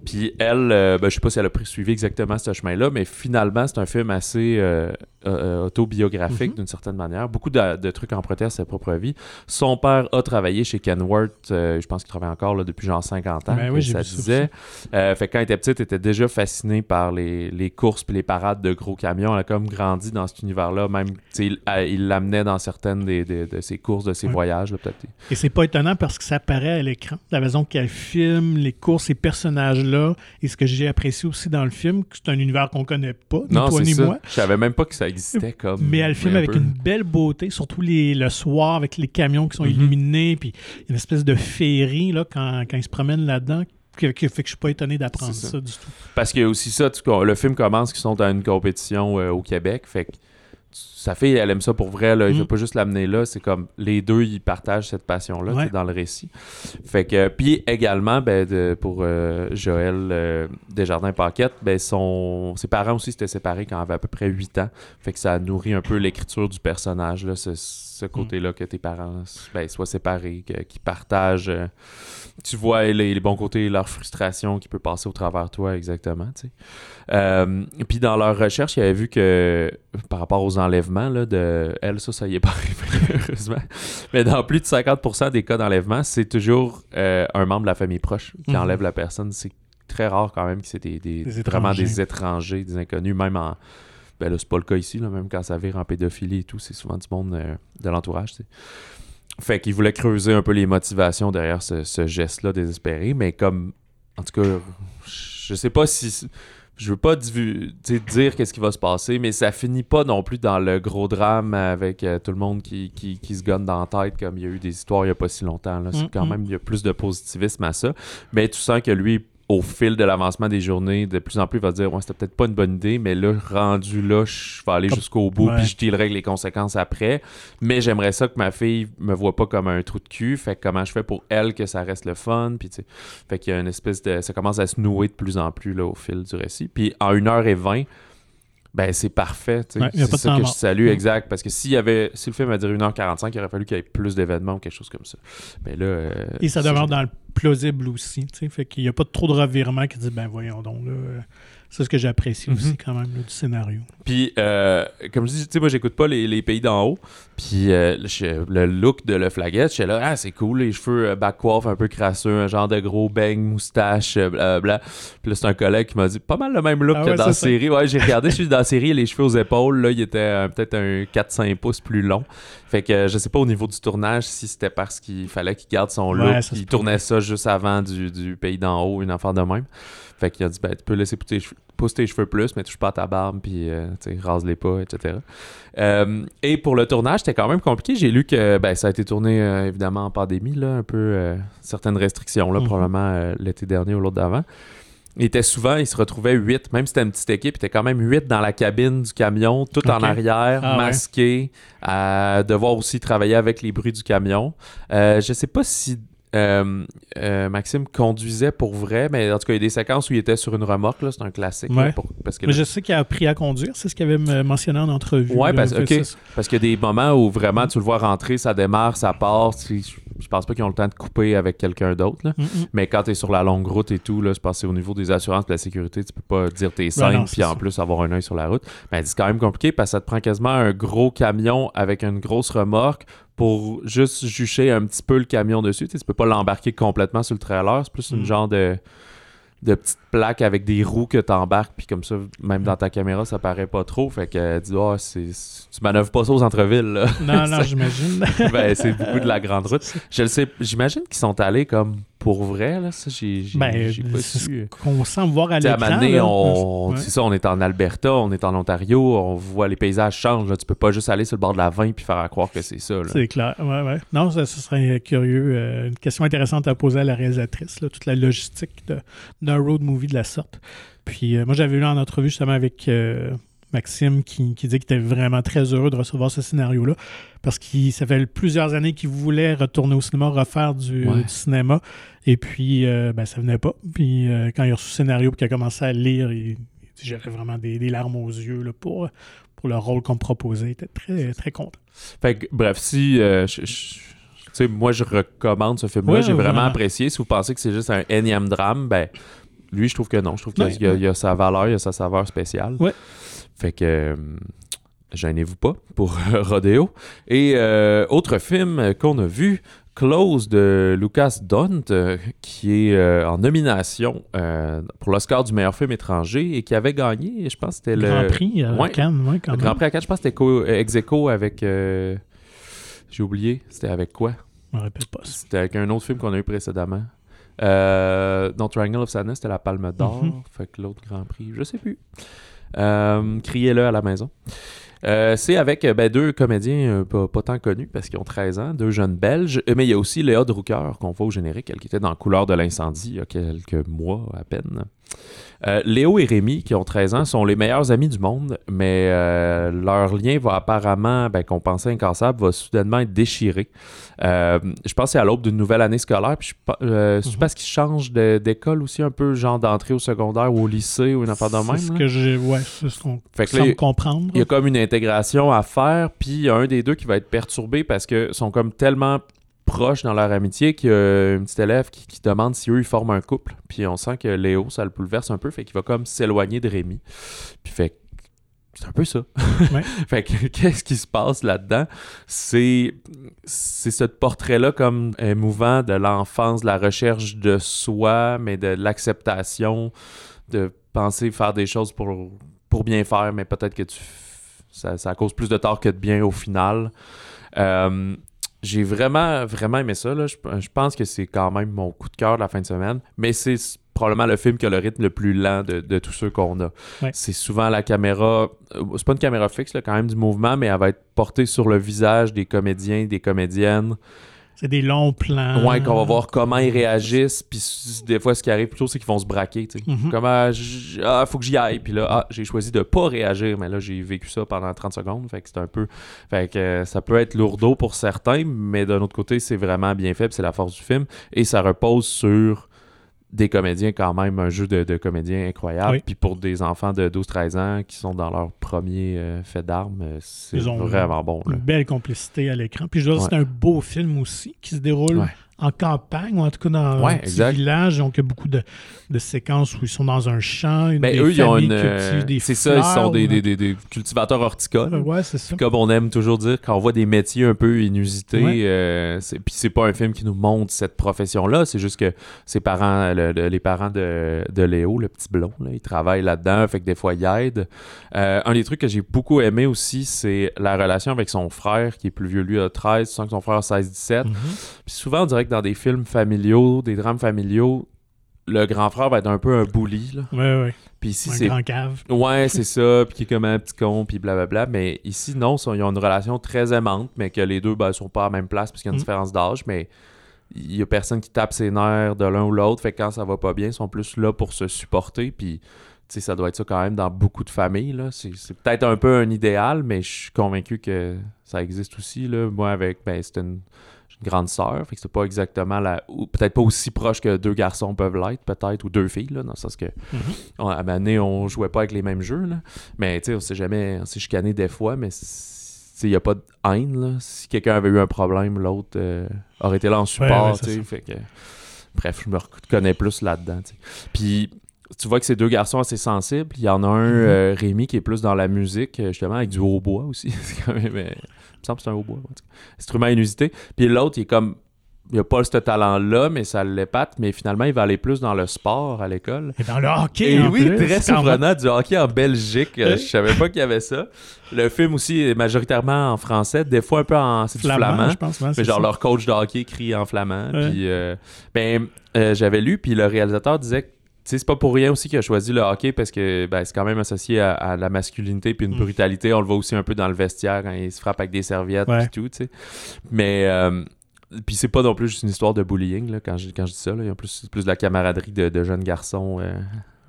Puis elle, euh, ben, je sais pas si elle a suivi exactement ce chemin-là, mais finalement, c'est un film assez euh, euh, autobiographique Mhm. d'une certaine manière. Beaucoup de, de trucs empruntés à sa propre vie. Son père a travaillé chez Kenworth, je pense qu'il travaille encore là, depuis genre 50 ans, Ben oui, ça disait. Fait quand il était petit, petite, était déjà fascinée par les, les courses puis les parades de gros camions. Elle a comme grandi dans cet univers-là. Même, il l'amenait dans certaines des, des- de ses courses, de ses Ouais. voyages, là, peut-être. Et c'est pas étonnant parce que ça apparaît à l'écran. La façon qu'elle filme les courses, ces personnages-là. Et ce que j'ai apprécié aussi dans le film, que c'est un univers qu'on connaît pas, ni Non, toi ni ça. moi. Je savais même pas que ça existait comme. Mais elle filme un avec peu. une belle beauté, surtout les, le soir avec les camions qui sont Mhm. illuminés, puis une espèce de féerie là, quand, quand ils se promènent là-dedans, qui qui fait que je suis pas étonné d'apprendre ça. ça. du tout. Parce qu'il y a aussi ça, tu- le film commence qu'ils sont dans une compétition euh, au Québec. Fait que sa fille, elle aime ça pour vrai. Là. Il Mm. veut pas juste l'amener là. C'est comme les deux, ils partagent cette passion-là Ouais. dans le récit. Fait que, puis également, ben, de- pour euh, Joël euh, Desjardins-Paquette, ben, son, ses parents aussi s'étaient séparés quand elle avait à peu près 8 ans. Fait que ça a nourri un peu l'écriture du personnage, là, ce, ce côté-là que tes parents ben, soient séparés, qu'ils partagent. euh, tu vois les, les bons côtés, leur frustration qui peut passer au travers de toi, exactement. tu sais. Euh, puis dans leur recherche, ils avaient vu que par rapport aux enlèvements, là, de elle, ça, ça y est pas arrivé, heureusement. Mais dans plus de 50% des cas d'enlèvement, c'est toujours euh, un membre de la famille proche qui Mhm. enlève la personne. C'est très rare quand même que c'est des, des- Des vraiment des étrangers, des inconnus, même en. Ben là, c'est pas le cas ici, là, même quand ça vire en pédophilie et tout, c'est souvent du monde euh, de l'entourage. Fait qu'il voulait creuser un peu les motivations derrière ce, ce geste-là désespéré, mais comme, en tout cas, je sais pas si. Je veux pas dire qu'est-ce qui va se passer, mais ça finit pas non plus dans le gros drame avec euh, tout le monde qui, qui, qui se gonne dans la tête, comme il y a eu des histoires il y a pas si longtemps. là. C'est Mm, quand mm. même, il y a plus de positivisme à ça. Mais tu sens que lui, au fil de l'avancement des journées, de plus en plus, il va dire Ouais, c'était peut-être pas une bonne idée, mais là, rendu là, je vais aller jusqu'au bout, puis je dealerai les conséquences après. Mais j'aimerais ça que ma fille me voit pas comme un trou de cul. Fait que comment je fais pour elle que ça reste le fun. Puis, tu sais, fait qu'il y a une espèce de. Ça commence à se nouer de plus en plus là, au fil du récit. Puis en 1h20, ben c'est parfait. Ouais, c'est ça que mort. je salue, exact. Parce que s'il y avait, si le film a duré 1h45, il aurait fallu qu'il y ait plus d'événements ou quelque chose comme ça. Mais là. euh, Et ça demeure dans le plausible aussi. Fait qu'il n'y a pas trop de revirements qui disent ben voyons donc là. C'est ce que j'apprécie Mhm. aussi quand même là, du scénario. Puis, euh, comme je dis, tu sais, moi, j'écoute pas les, les pays d'en haut. Puis, euh, le look de Le Flaguette, j'étais là, ah, c'est cool, les cheveux euh, back coiffe un peu crasseux, un genre de gros beigne, moustache, blablabla. Puis là, c'est un collègue qui m'a dit, pas mal le même look Ah que ouais, dans la série. Ouais, j'ai regardé, je suis dans la série, les cheveux aux épaules, là, il était euh, peut-être un 4-5 pouces plus long. Fait que je sais pas au niveau du tournage si c'était parce qu'il fallait qu'il garde son Ouais, look, ça peut. tournait ça juste avant du, du pays d'en haut, une affaire de même. Fait qu'il a dit, ben, tu peux laisser pousser tes cheveux, pousse tes cheveux plus, mais touche pas à ta barbe, puis euh, rase-les pas, etc. Euh, et pour le tournage, c'était quand même compliqué. J'ai lu que ben, ça a été tourné euh, évidemment en pandémie, là, un peu euh, certaines restrictions, là, Mhm. probablement l'été dernier ou l'autre d'avant. Il était souvent, il se retrouvait huit, même si c'était une petite équipe, il était quand même huit dans la cabine du camion, tout en arrière, Ah ouais. masqué, à devoir aussi travailler avec les bruits du camion. Je sais pas si euh, euh, Maxime conduisait pour vrai, mais en tout cas, il y a des séquences où il était sur une remorque, là, c'est un classique. là, Ouais. pour- parce que Mais je sais qu'il a appris à conduire, c'est ce qu'il avait mentionné en entrevue. Là, parce- que ok. c'est- Parce qu'il y a des moments où vraiment tu le vois rentrer, ça démarre, ça part. tu- Je pense pas qu'ils ont le temps de couper avec quelqu'un d'autre. Mm. Mais quand tu es sur la longue route et tout, là, c'est parce au niveau des assurances de la sécurité, tu peux pas dire tes Ben scènes puis en ça. plus avoir un œil sur la route. Mais c'est quand même compliqué parce que ça te prend quasiment un gros camion avec une grosse remorque pour juste jucher un petit peu le camion dessus. Tu, sais, tu peux pas l'embarquer complètement sur le trailer. C'est plus une Mm. genre de de petites plaques avec des roues que tu embarques, puis comme ça, même dans ta caméra, ça paraît pas trop. Fait que euh, dis, Ah, c'est, tu manœuvres pas ça aux centre-ville. là. Non, non, j'imagine. ben, c'est beaucoup de la grande route. Je le sais, j'imagine qu'ils sont allés comme pour vrai, là. Ça, j'ai, Ben, pas su. ce qu'on semble voir à l'écran. on, Ouais. c'est ça, on est en Alberta, on est en Ontario, on voit les paysages changent. Là. Tu peux pas juste aller sur le bord de la 20 puis faire à croire que c'est ça. C'est clair, ouais, ouais. Non, ça, ce serait curieux. euh, une question intéressante à poser à la réalisatrice, là, toute la logistique d'un road movie de la sorte. Puis euh, moi, j'avais lu en entrevue justement avec euh, Maxime qui, qui dit qu'il était vraiment très heureux de recevoir ce scénario-là parce que ça fait plusieurs années qu'il voulait retourner au cinéma, refaire du, Ouais. du cinéma. Et puis, euh, ben, ça venait pas. Puis euh, quand il a reçu le scénario et qu'il a commencé à lire, il, il j'avais vraiment des, des larmes aux yeux là, pour, pour le rôle qu'on me proposait. Il était très, très content. Fait que, bref, si. euh, je- je- tu sais, moi, je recommande ce film-là. Ouais, J'ai vraiment vraiment. apprécié. Si vous pensez que c'est juste un énième drame, ben, lui, je trouve que non. Je trouve qu'il y, a- il y a sa valeur, il y a sa saveur spéciale. Ouais. Fait que. euh, Gênez-vous pas pour Rodeo. Et euh, autre film qu'on a vu, Close de Lucas Dont, euh, qui est euh, en nomination euh, pour l'Oscar du meilleur film étranger et qui avait gagné, je pense c'était le Grand Prix à Ouais. Cannes, ouais, quand le même. Grand Prix à Cannes. Je pense c'était ex aequo avec. euh, J'ai oublié, c'était avec quoi? Je me rappelle pas. C'était avec un autre film qu'on a eu précédemment. Euh, non, Triangle of Sadness, c'était la Palme d'Or. Mhm. Fait que l'autre Grand Prix, je sais plus. Euh, Criez-le à la maison. Euh, c'est avec euh, ben, deux comédiens pas, pas tant connus parce qu'ils ont 13 ans, deux jeunes Belges. Mais il y a aussi Léa Drucker qu'on voit au générique, elle qui était dans Couleur de l'incendie il y a quelques mois à peine. Euh, Léo et Rémi, qui ont 13 ans, sont les meilleurs amis du monde, mais euh, leur lien va apparemment, ben, qu'on pensait incassable, va soudainement être déchiré. Euh, je pense que c'est à l'aube d'une nouvelle année scolaire, puis je c'est parce qu'ils changent d'école aussi un peu, genre d'entrée au secondaire ou au lycée ou une affaire de C'est même. ce là? que j'ai. Ouais, c'est ce qu'on semble comprendre. il y a comme une intégration à faire, puis il y a un des deux qui va être perturbé parce que sont comme tellement proches dans leur amitié qu'il y a une petite élève qui, qui demande si eux ils forment un couple. Puis on sent que Léo, ça le bouleverse un peu, fait qu'il va comme s'éloigner de Rémi. Puis fait c'est un peu ça. Ouais. fait que qu'est-ce qui se passe là-dedans? C'est c'est ce portrait-là comme émouvant de l'enfance, de la recherche de soi, mais de l'acceptation, de penser faire des choses pour, pour bien faire, mais peut-être que tu ça cause plus de tort que de bien au final. Euh, j'ai vraiment, vraiment aimé ça. Là. Je, je pense que c'est quand même mon coup de cœur de la fin de semaine, mais c'est probablement le film qui a le rythme le plus lent de, de tous ceux qu'on a. Ouais. C'est souvent la caméra, euh, c'est pas une caméra fixe, là, quand même du mouvement, mais elle va être portée sur le visage des comédiens, des comédiennes. C'est des longs plans. Ouais, qu'on va voir comment ils réagissent. Puis des fois, ce qui arrive plutôt, c'est qu'ils vont se braquer. tu sais. Mhm. Comme, ah, ah, faut que j'y aille. Puis là, ah, j'ai choisi de pas réagir. Mais là, j'ai vécu ça pendant 30 secondes. Fait que c'est un peu. Fait que euh, ça peut être lourdeau pour certains. Mais d'un autre côté, c'est vraiment bien fait. puis c'est la force du film. Et ça repose sur des comédiens, quand même. Un jeu de, de comédiens incroyable. Oui. Puis pour des enfants de 12-13 ans qui sont dans leur premier euh, fait d'armes, euh, c'est vraiment bon. là. Une belle complicité à l'écran. Puis je dois dire, Ouais. c'est un beau film aussi qui se déroule Ouais. En campagne ou en tout cas dans Ouais, un petit village. Donc il y a beaucoup de, de séquences où ils sont dans un champ. Une Ben, des eux, ils ont une. C'est ça, ils sont des, des, des- des cultivateurs horticoles. Ouais, c'est ça. Comme on aime toujours dire, quand on voit des métiers un peu inusités, Ouais. euh, c'est- puis c'est pas un film qui nous montre cette profession-là, c'est juste que ses parents, le- le- les parents de, de Léo, le petit blond, là, ils travaillent là-dedans, fait que des fois ils aident. Euh, un des trucs que j'ai beaucoup aimé aussi, c'est la relation avec son frère, qui est plus vieux, lui a 13, tu sens que son frère a 16-17. Mhm. Puis souvent, on dirait que dans des films familiaux, des drames familiaux, le grand frère va être un peu un bully, là. Ouais, ouais. Puis ici, un c'est grand cave. Ouais, c'est ça, puis qui est comme un petit con, puis blablabla. Mais ici, non, ils ont une relation très aimante, mais que les deux, ben, sont pas à la même place, parce qu'il y a une Mm. différence d'âge, mais il y a personne qui tape ses nerfs de l'un ou l'autre, fait que quand ça va pas bien, ils sont plus là pour se supporter, puis tu sais, ça doit être ça quand même dans beaucoup de familles, là. C'est peut-être un peu un idéal, mais je suis convaincu que ça existe aussi, là. Moi, avec, ben, c'est une grande sœur, fait que c'est pas exactement la... ou peut-être pas aussi proche que deux garçons peuvent l'être, peut-être, ou deux filles, là, dans le sens que Mhm. on- à ma année, on jouait pas avec les mêmes jeux, là. Mais, tu sais, on s'est jamais... On s'est chicané des fois, mais il n'y a pas de haine, là. Si quelqu'un avait eu un problème, l'autre euh, aurait été là en support, ouais, c'est tu sais. ça. Fait que... Bref, je me reconnais plus là-dedans. Puis... Tu vois que c'est deux garçons assez sensibles. Il y en a un, Mhm. euh, Rémi, qui est plus dans la musique, euh, justement, avec du hautbois aussi. c'est quand même... euh, il me semble que c'est un hautbois. Instrument inusité. Puis l'autre, il est comme... Il a pas ce talent-là, mais ça l'épate. Mais finalement, il va aller plus dans le sport à l'école. Et dans le hockey, Et en oui, plus, très surprenant du hockey en Belgique. Je savais pas qu'il y avait ça. Le film aussi est majoritairement en français, des fois un peu en c'est du Flamand, flamand. je pense. ouais, Mais genre ça. leur coach de hockey crie en flamand. Ouais. Puis euh, ben j'avais lu puis le réalisateur disait que c'est pas pour rien aussi qu'il a choisi le hockey parce que ben, c'est quand même associé à, à la masculinité puis une Mm. brutalité. On le voit aussi un peu dans le vestiaire quand il se frappe avec des serviettes Ouais. et tout, tu sais. Mais euh, puis c'est pas non plus juste une histoire de bullying là, quand, je, quand je dis ça. Là. Il y a plus, plus de la camaraderie de, de jeunes garçons, euh,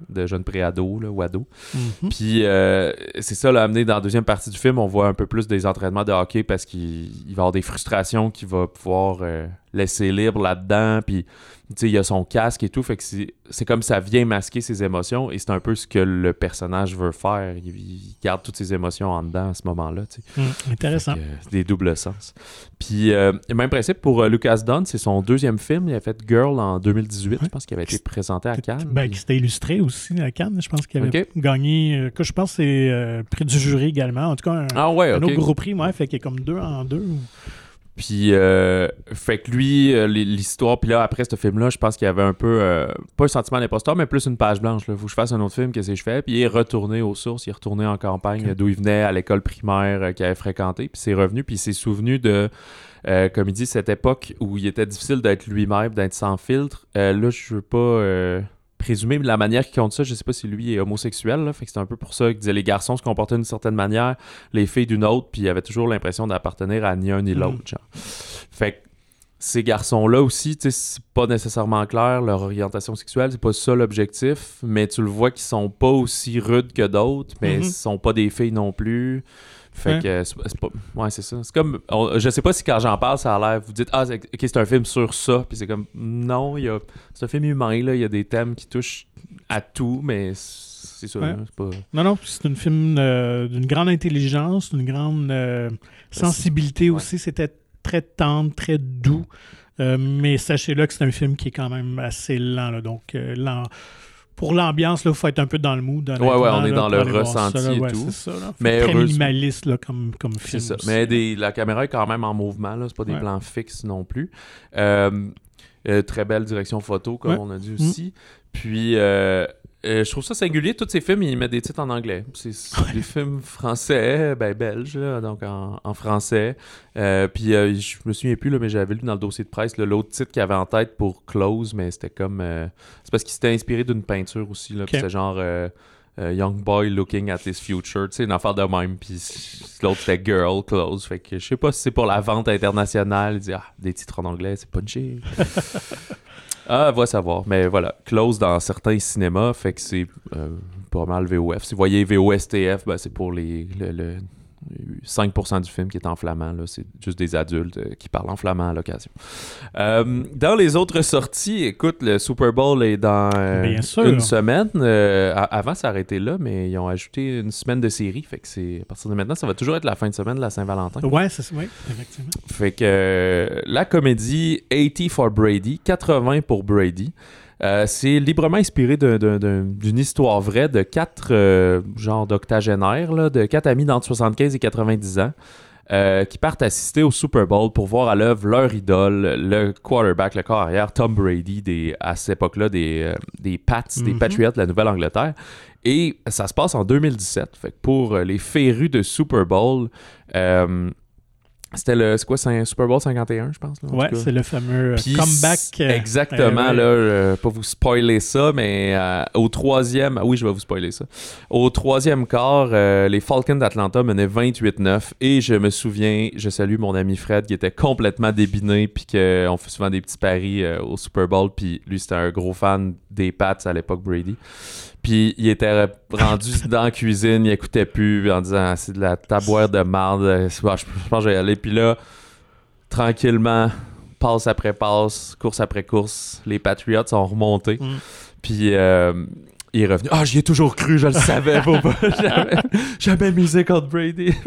de jeunes pré-ados ou ados. Mhm. Puis euh, c'est ça, là, amené dans la deuxième partie du film, on voit un peu plus des entraînements de hockey parce qu'il il va avoir des frustrations qu'il va pouvoir euh, laisser libre là-dedans. Puis, tu sais, il y a son casque et tout. Fait que c'est c'est comme ça vient masquer ses émotions et c'est un peu ce que le personnage veut faire. Il, il garde toutes ses émotions en dedans à ce moment-là, tu sais. Mhm. Intéressant. Que, euh, des doubles sens. Puis, euh, même principe pour euh, Lucas Dunn, c'est son deuxième film. Il a fait Girl en 2018. Je pense qu'il avait été présenté à Cannes. Ben, qui s'était illustré aussi à Cannes. Je pense qu'il avait gagné. euh, que je pense c'est prix du jury également. En tout cas, un, Ah ouais, un ok. autre gros prix, ouais, fait qu'il est comme deux en deux. ou- Puis, euh, fait que lui, euh, l'histoire, puis là, après ce film-là, je pense qu'il y avait un peu, euh, pas un sentiment d'imposteur, mais plus une page blanche. Là. Faut que je fasse un autre film, qu'est-ce que je fais? Puis il est retourné aux sources, il est retourné en campagne, d'où il venait à l'école primaire qu'il avait fréquenté, puis c'est revenu, puis il s'est souvenu de, comme il dit, cette époque où il était difficile d'être lui-même, d'être sans filtre. Là, je veux pas mais la manière qu'il compte ça, je sais pas si lui est homosexuel, là, fait que c'est un peu pour ça qu'il disait les garçons se comportaient d'une certaine manière, les filles d'une autre, puis il avait toujours l'impression d'appartenir à ni un ni Mhm. l'autre. Fait que ces garçons-là aussi, c'est pas nécessairement clair leur orientation sexuelle, c'est pas ça l'objectif, mais tu le vois qu'ils sont pas aussi rudes que d'autres, mais Mhm. ils sont pas des filles non plus. Fait que c'est c'est pas. Ouais, c'est ça. C'est comme. on- je sais pas si quand j'en parle, ça a l'air. Vous dites, ah, c'est- ok, c'est un film sur ça. Puis c'est comme, non, il y a. C'est un film humain, là. Il y a des thèmes qui touchent à tout, mais c'est ça. Ouais. c'est pas. Non, non, c'est un film euh, d'une grande intelligence, d'une grande euh, sensibilité Ouais. aussi. C'était très tendre, très doux. Euh, mais sachez-le que c'est un film qui est quand même assez lent. là. donc, euh, lent- pour l'ambiance, il faut être un peu dans le mood. ouais, on est dans le ça, ressenti là. et Ouais, tout. ça. Mais très minimaliste là, comme, comme film. ça. aussi. Mais des- la caméra est quand même en mouvement. C'est pas des Ouais. plans fixes non plus. Euh, euh, très belle direction photo, comme on a dit Mm. aussi. Puis, euh, euh, je trouve ça singulier. Tous ces films, ils mettent des titres en anglais. C'est des films français, ben belges, là, donc en, en français. Euh, puis, euh, je me souviens plus, là, mais j'avais lu dans le dossier de presse l'autre titre qu'il avait en tête pour Close, mais c'était comme. c'est parce qu'il s'était inspiré d'une peinture aussi. Là, puis Ok. C'était genre. Young Boy Looking at His Future, tu sais, une affaire de même. Puis l'autre, c'était Girl Close. Fait que je sais pas si c'est pour la vente internationale. Il dit, ah, des titres en anglais, c'est punché. ah, va savoir. Mais voilà, Close dans certains cinémas, fait que c'est euh, pas mal VOF. Si vous voyez VOSTF, ben, c'est pour les, le, le 5% du film qui est en flamand. là. C'est juste des adultes euh, qui parlent en flamand à l'occasion. Euh, dans les autres sorties, écoute, le Super Bowl est dans euh, une semaine. Avant, ça arrêtait là, mais ils ont ajouté une semaine de série. Fait que c'est à partir de maintenant, ça va toujours être la fin de semaine de la Saint-Valentin. Ouais, c'est ça. Oui, effectivement. Fait que la comédie 80 for Brady, 80 pour Brady, euh, c'est librement inspiré d'un- d'un- d'un- d'une histoire vraie de quatre euh, genres d'octogénaires, de quatre amis d'entre 75 et 90 ans. euh, qui partent assister au Super Bowl pour voir à l'œuvre leur idole, le quarterback, le corps arrière, Tom Brady, des, à cette époque-là, des, euh, des Pats, des Mhm. Patriots de la Nouvelle-Angleterre. Et ça se passe en 2017. Fait que pour les férus de Super Bowl, c'était le. C'est quoi, c'est un Super Bowl 51, je pense? là, Ouais, c'est le fameux euh, Puis comeback. euh, Exactement, euh, là, euh, pas vous spoiler ça, mais euh, au troisième, ah oui, je vais vous spoiler ça. Au troisième quart, les Falcons d'Atlanta menaient 28-9 et je me souviens, je salue mon ami Fred qui était complètement débiné puis qu'on fait souvent des petits paris au Super Bowl puis lui c'était un gros fan des Pats à l'époque Brady. Puis il était rendu dans la cuisine, il écoutait plus en disant Ah, c'est de la taboire de marde, euh, je, pense que je vais y aller. Puis là, tranquillement, passe après passe, course après course, les Patriots sont remontés. Mm. Puis euh, il est revenu. Ah, j'y ai toujours cru, je le savais, faut pas. Jamais misé contre Brady.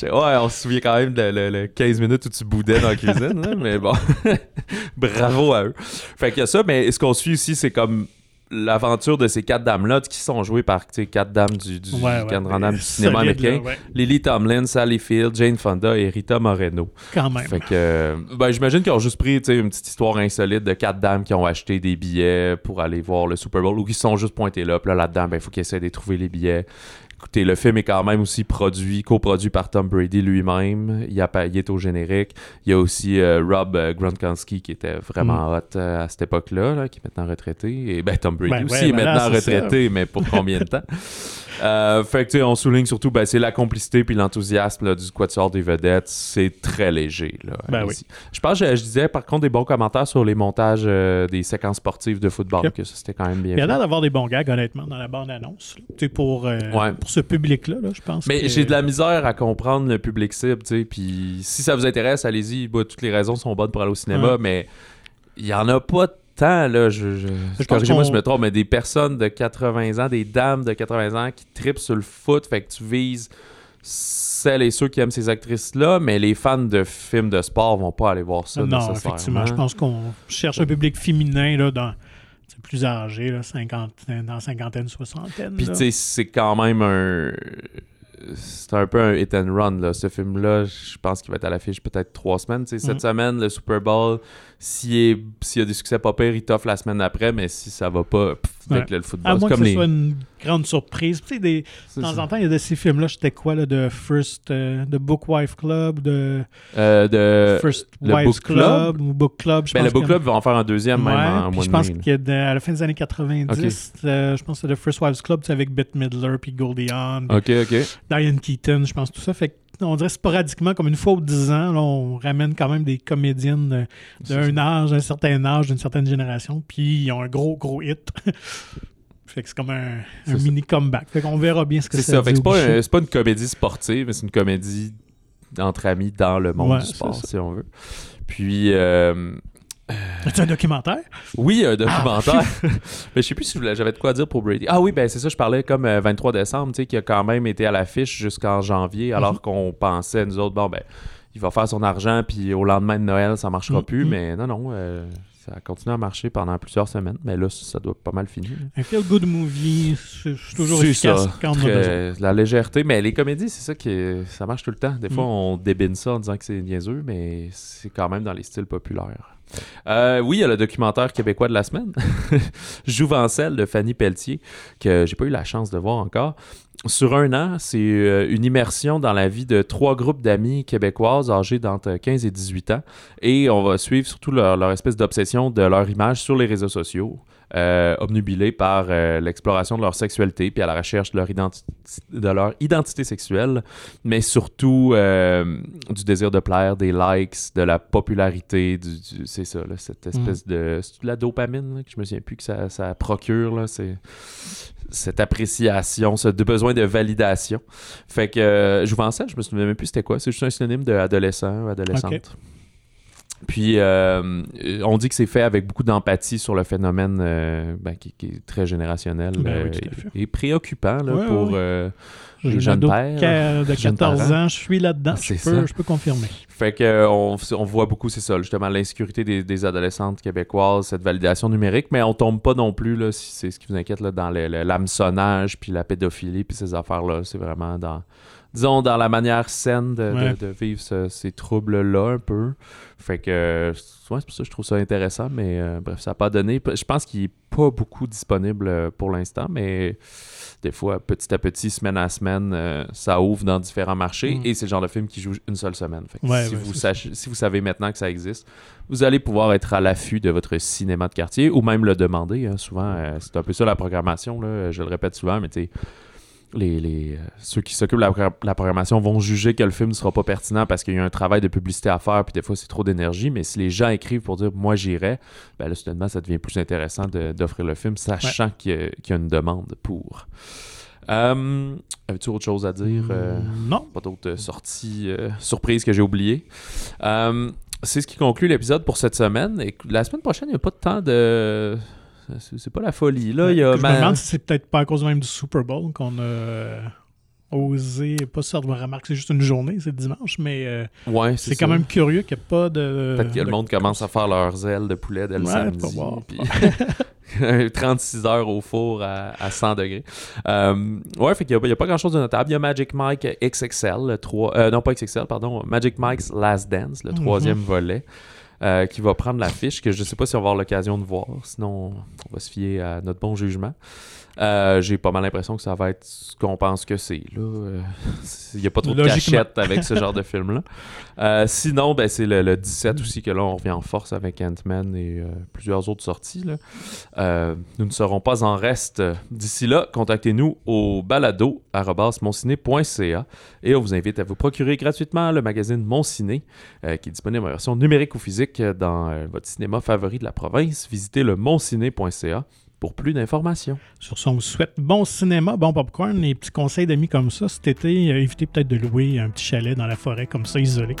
Ouais, on se souvient quand même de le, le 15 minutes où tu boudais dans la cuisine, mais bon. Bravo à eux. Fait que ça, mais ce qu'on suit ici, c'est comme l'aventure de ces quatre dames-là qui sont jouées par tu sais, quatre dames du, du Ouais, du cinéma américain. là, ouais, Lily Tomlin, Sally Field, Jane Fonda et Rita Moreno. quand même. Fait que, euh, ben, j'imagine qu'ils ont juste pris tu sais, une petite histoire insolite de quatre dames qui ont acheté des billets pour aller voir le Super Bowl ou qui se sont juste pointées là. Puis là, là-dedans, ben, il faut qu'ils essaient de trouver les billets. Écoutez, le film est quand même aussi produit, coproduit par Tom Brady lui-même. Il, il est au générique. Il y a aussi euh, Rob euh, Gronkowski qui était vraiment hot euh, à cette époque-là, là, qui est maintenant retraité. Et ben, Tom Brady Ben aussi ouais, est ben maintenant retraité, mais pour combien de temps? Euh, fait que, tu sais, on souligne surtout, ben, c'est la complicité puis l'enthousiasme du quatuor des vedettes. C'est très léger. Là, Ben ici. Je pense que je, je disais, par contre, des bons commentaires sur les montages euh, des séquences sportives de football, que ça, c'était quand même bien Il y a l'air d'avoir des bons gags, honnêtement, dans la bande-annonce. Tu Pour, euh, Ouais. pour ce public-là, là, je pense. Mais que- j'ai de la misère à comprendre le public cible, tu sais. Puis si ça vous intéresse, allez-y. Bah, toutes les raisons sont bonnes pour aller au cinéma, mais il y en a pas tant, là. Je, je, pense corrigez-moi si je me trompe, mais des personnes de 80 ans, des dames de 80 ans qui tripent sur le foot, fait que tu vises celles et ceux qui aiment ces actrices-là, mais les fans de films de sport vont pas aller voir ça non, effectivement. Je pense qu'on cherche un public féminin là, dans, plus âgé, là, 50, dans cinquantaine, soixantaine. Puis tu sais, c'est quand même un... c'est un peu un hit and run. Là. Ce film-là, je pense qu'il va être à l'affiche peut-être trois semaines. Cette Mm. semaine, le Super Bowl, s'il y a des succès pas pires, il t'offre la semaine après, mais si ça va pas, pff, avec Ouais. le football, À c'est moins que comme ce les. soit une grande surprise. Tu sais, des- c'est de temps ça. en temps, il y a de ces films-là, c'était quoi, là, de First, euh, de Book Wife Club, de Euh, de... First Book Club, ou Book Club, je Ben, pense le Book que- Club va en faire un deuxième même Ouais, en puis mois je pense qu'à la fin des années 90, euh, je pense que c'était The First Wives Club, sais, avec Bette Midler, puis Goldie Hawn, Ok, ok. Diane Keaton, je pense, tout ça. Fait que, on dirait sporadiquement, comme une fois ou dix ans, là, on ramène quand même des comédiennes C'est d'un âge, d'un certain âge, d'une certaine génération, puis ils ont un gros, gros hit. fait que c'est comme un, un C'est ça. mini comeback. Fait qu'on verra bien ce que C'est ça ça. Fait que c'est pas, un- c'est pas une comédie sportive, mais c'est une comédie entre amis dans le monde Ouais, du c'est sport, si on veut. Puis, euh, C'est un documentaire? oui, un Ah, documentaire. mais je sais plus si j'avais de quoi dire pour Brady. Ah oui, ben c'est ça, je parlais comme euh, 23 décembre, tu sais, qui a quand même été à l'affiche jusqu'en janvier, alors Mhm. qu'on pensait, nous autres, bon, ben, il va faire son argent, puis au lendemain de Noël, ça marchera Mhm. plus. Mais non, non, euh, ça a continué à marcher pendant plusieurs semaines. Mais là, ça doit pas mal finir. Un feel-good movie, c'est toujours efficace ça, quand on a très- besoin. La légèreté, mais les comédies, c'est ça qui ça marche tout le temps. Des fois, Mm. on débine ça en disant que c'est niaiseux, mais c'est quand même dans les styles populaires. Euh, oui, il y a le documentaire québécois de la semaine, Jouvencelle de Fanny Pelletier, que j'ai pas eu la chance de voir encore. Sur un an, c'est euh, une immersion dans la vie de trois groupes d'amis québécoises âgées d'entre 15 et 18 ans. Et on va suivre surtout leur, leur espèce d'obsession de leur image sur les réseaux sociaux, euh, obnubilés par euh, l'exploration de leur sexualité, puis à la recherche de leur, identi- de leur identité sexuelle, mais surtout euh, du désir de plaire, des likes, de la popularité, du, du- c'est ça, là, cette espèce de... C'est de la dopamine, là, que je me souviens plus que ça, ça procure, là, c'est cette appréciation, ce besoin de validation. Fait que euh, Jouvencelle, je me souviens même plus c'était quoi. C'est juste un synonyme de adolescent ou adolescente. Puis euh, on dit que c'est fait avec beaucoup d'empathie sur le phénomène euh, ben, qui, qui est très générationnel Ben euh, oui, et, et préoccupant là, Ouais, pour ouais. euh, les un jeunes pères. de jeunes 14 parents. ans, je suis là-dedans, Ah, je c'est peux, je peux confirmer. Fait que euh, on, on voit beaucoup, c'est ça, justement, l'insécurité des, des adolescentes québécoises, cette validation numérique, mais on tombe pas non plus, là, si c'est ce qui vous inquiète, là, dans l'hameçonnage, puis la pédophilie, puis ces affaires-là. C'est vraiment dans, disons, dans la manière saine de, de- Ouais. de vivre ce- ces troubles-là un peu. Fait que, ouais, c'est pour ça que je trouve ça intéressant, mais euh, bref, ça n'a pas donné. Je pense qu'il est pas beaucoup disponible euh, pour l'instant, mais des fois, petit à petit, semaine à semaine, euh, ça ouvre dans différents marchés Mm. et c'est le genre de film qui joue une seule semaine. Fait que Ouais, si, vous sachez- si vous savez maintenant que ça existe, vous allez pouvoir être à l'affût de votre cinéma de quartier ou même le demander. hein. Souvent, euh, c'est un peu ça la programmation. Là. Je le répète souvent, mais tu sais, les, les, euh, ceux qui s'occupent de la, la programmation vont juger que le film ne sera pas pertinent parce qu'il y a un travail de publicité à faire, puis des fois c'est trop d'énergie. Mais si les gens écrivent pour dire moi j'irai, ben là soudainement ça devient plus intéressant d'offrir le film, sachant qu'il y, a- qu'il y a une demande pour. Euh, Avais-tu autre chose à dire euh, Mm, Non. pas d'autres euh, sorties euh, surprises que j'ai oubliées. Euh, c'est ce qui conclut l'épisode pour cette semaine. Et la semaine prochaine, il n'y a pas de temps de. C'est pas la folie. Là, il y a je me ma- demande si c'est peut-être pas à cause même du Super Bowl qu'on a euh, osé, pas ça de me remarquer, c'est juste une journée, c'est dimanche, mais euh, Ouais, c'est quand même curieux qu'il n'y ait pas de. Peut-être que le de- monde commence à faire leurs ailes de poulet dès le Ouais, samedi. faut voir. puis 36 heures au four à, à 100 degrés. Euh, ouais, fait qu'il n'y a, pas grand-chose de notable. Il y a Magic Mike XXL, le 3, euh, non pas XXL, pardon, Magic Mike's Last Dance, le Mhm. troisième volet, euh, qui va prendre l'affiche, que je ne sais pas si on va avoir l'occasion de voir, sinon on va se fier à notre bon jugement. Euh, J'ai pas mal l'impression que ça va être ce qu'on pense que c'est. Euh, Il n'y a pas trop de cachette avec ce genre de film-là. Euh, sinon, ben, c'est le, le 17 aussi que là, on revient en force avec Ant-Man et euh, plusieurs autres sorties. là. Euh, nous ne serons pas en reste. D'ici là, contactez-nous au balado monciné.ca et on vous invite à vous procurer gratuitement le magazine Mon Ciné, euh, qui est disponible en version numérique ou physique dans euh, votre cinéma favori de la province. Visitez le monciné.ca pour plus d'informations. Sur ce, on vous souhaite bon cinéma, bon popcorn et petits conseils d'amis comme ça. Cet été, euh, évitez peut-être de louer un petit chalet dans la forêt comme ça, isolé.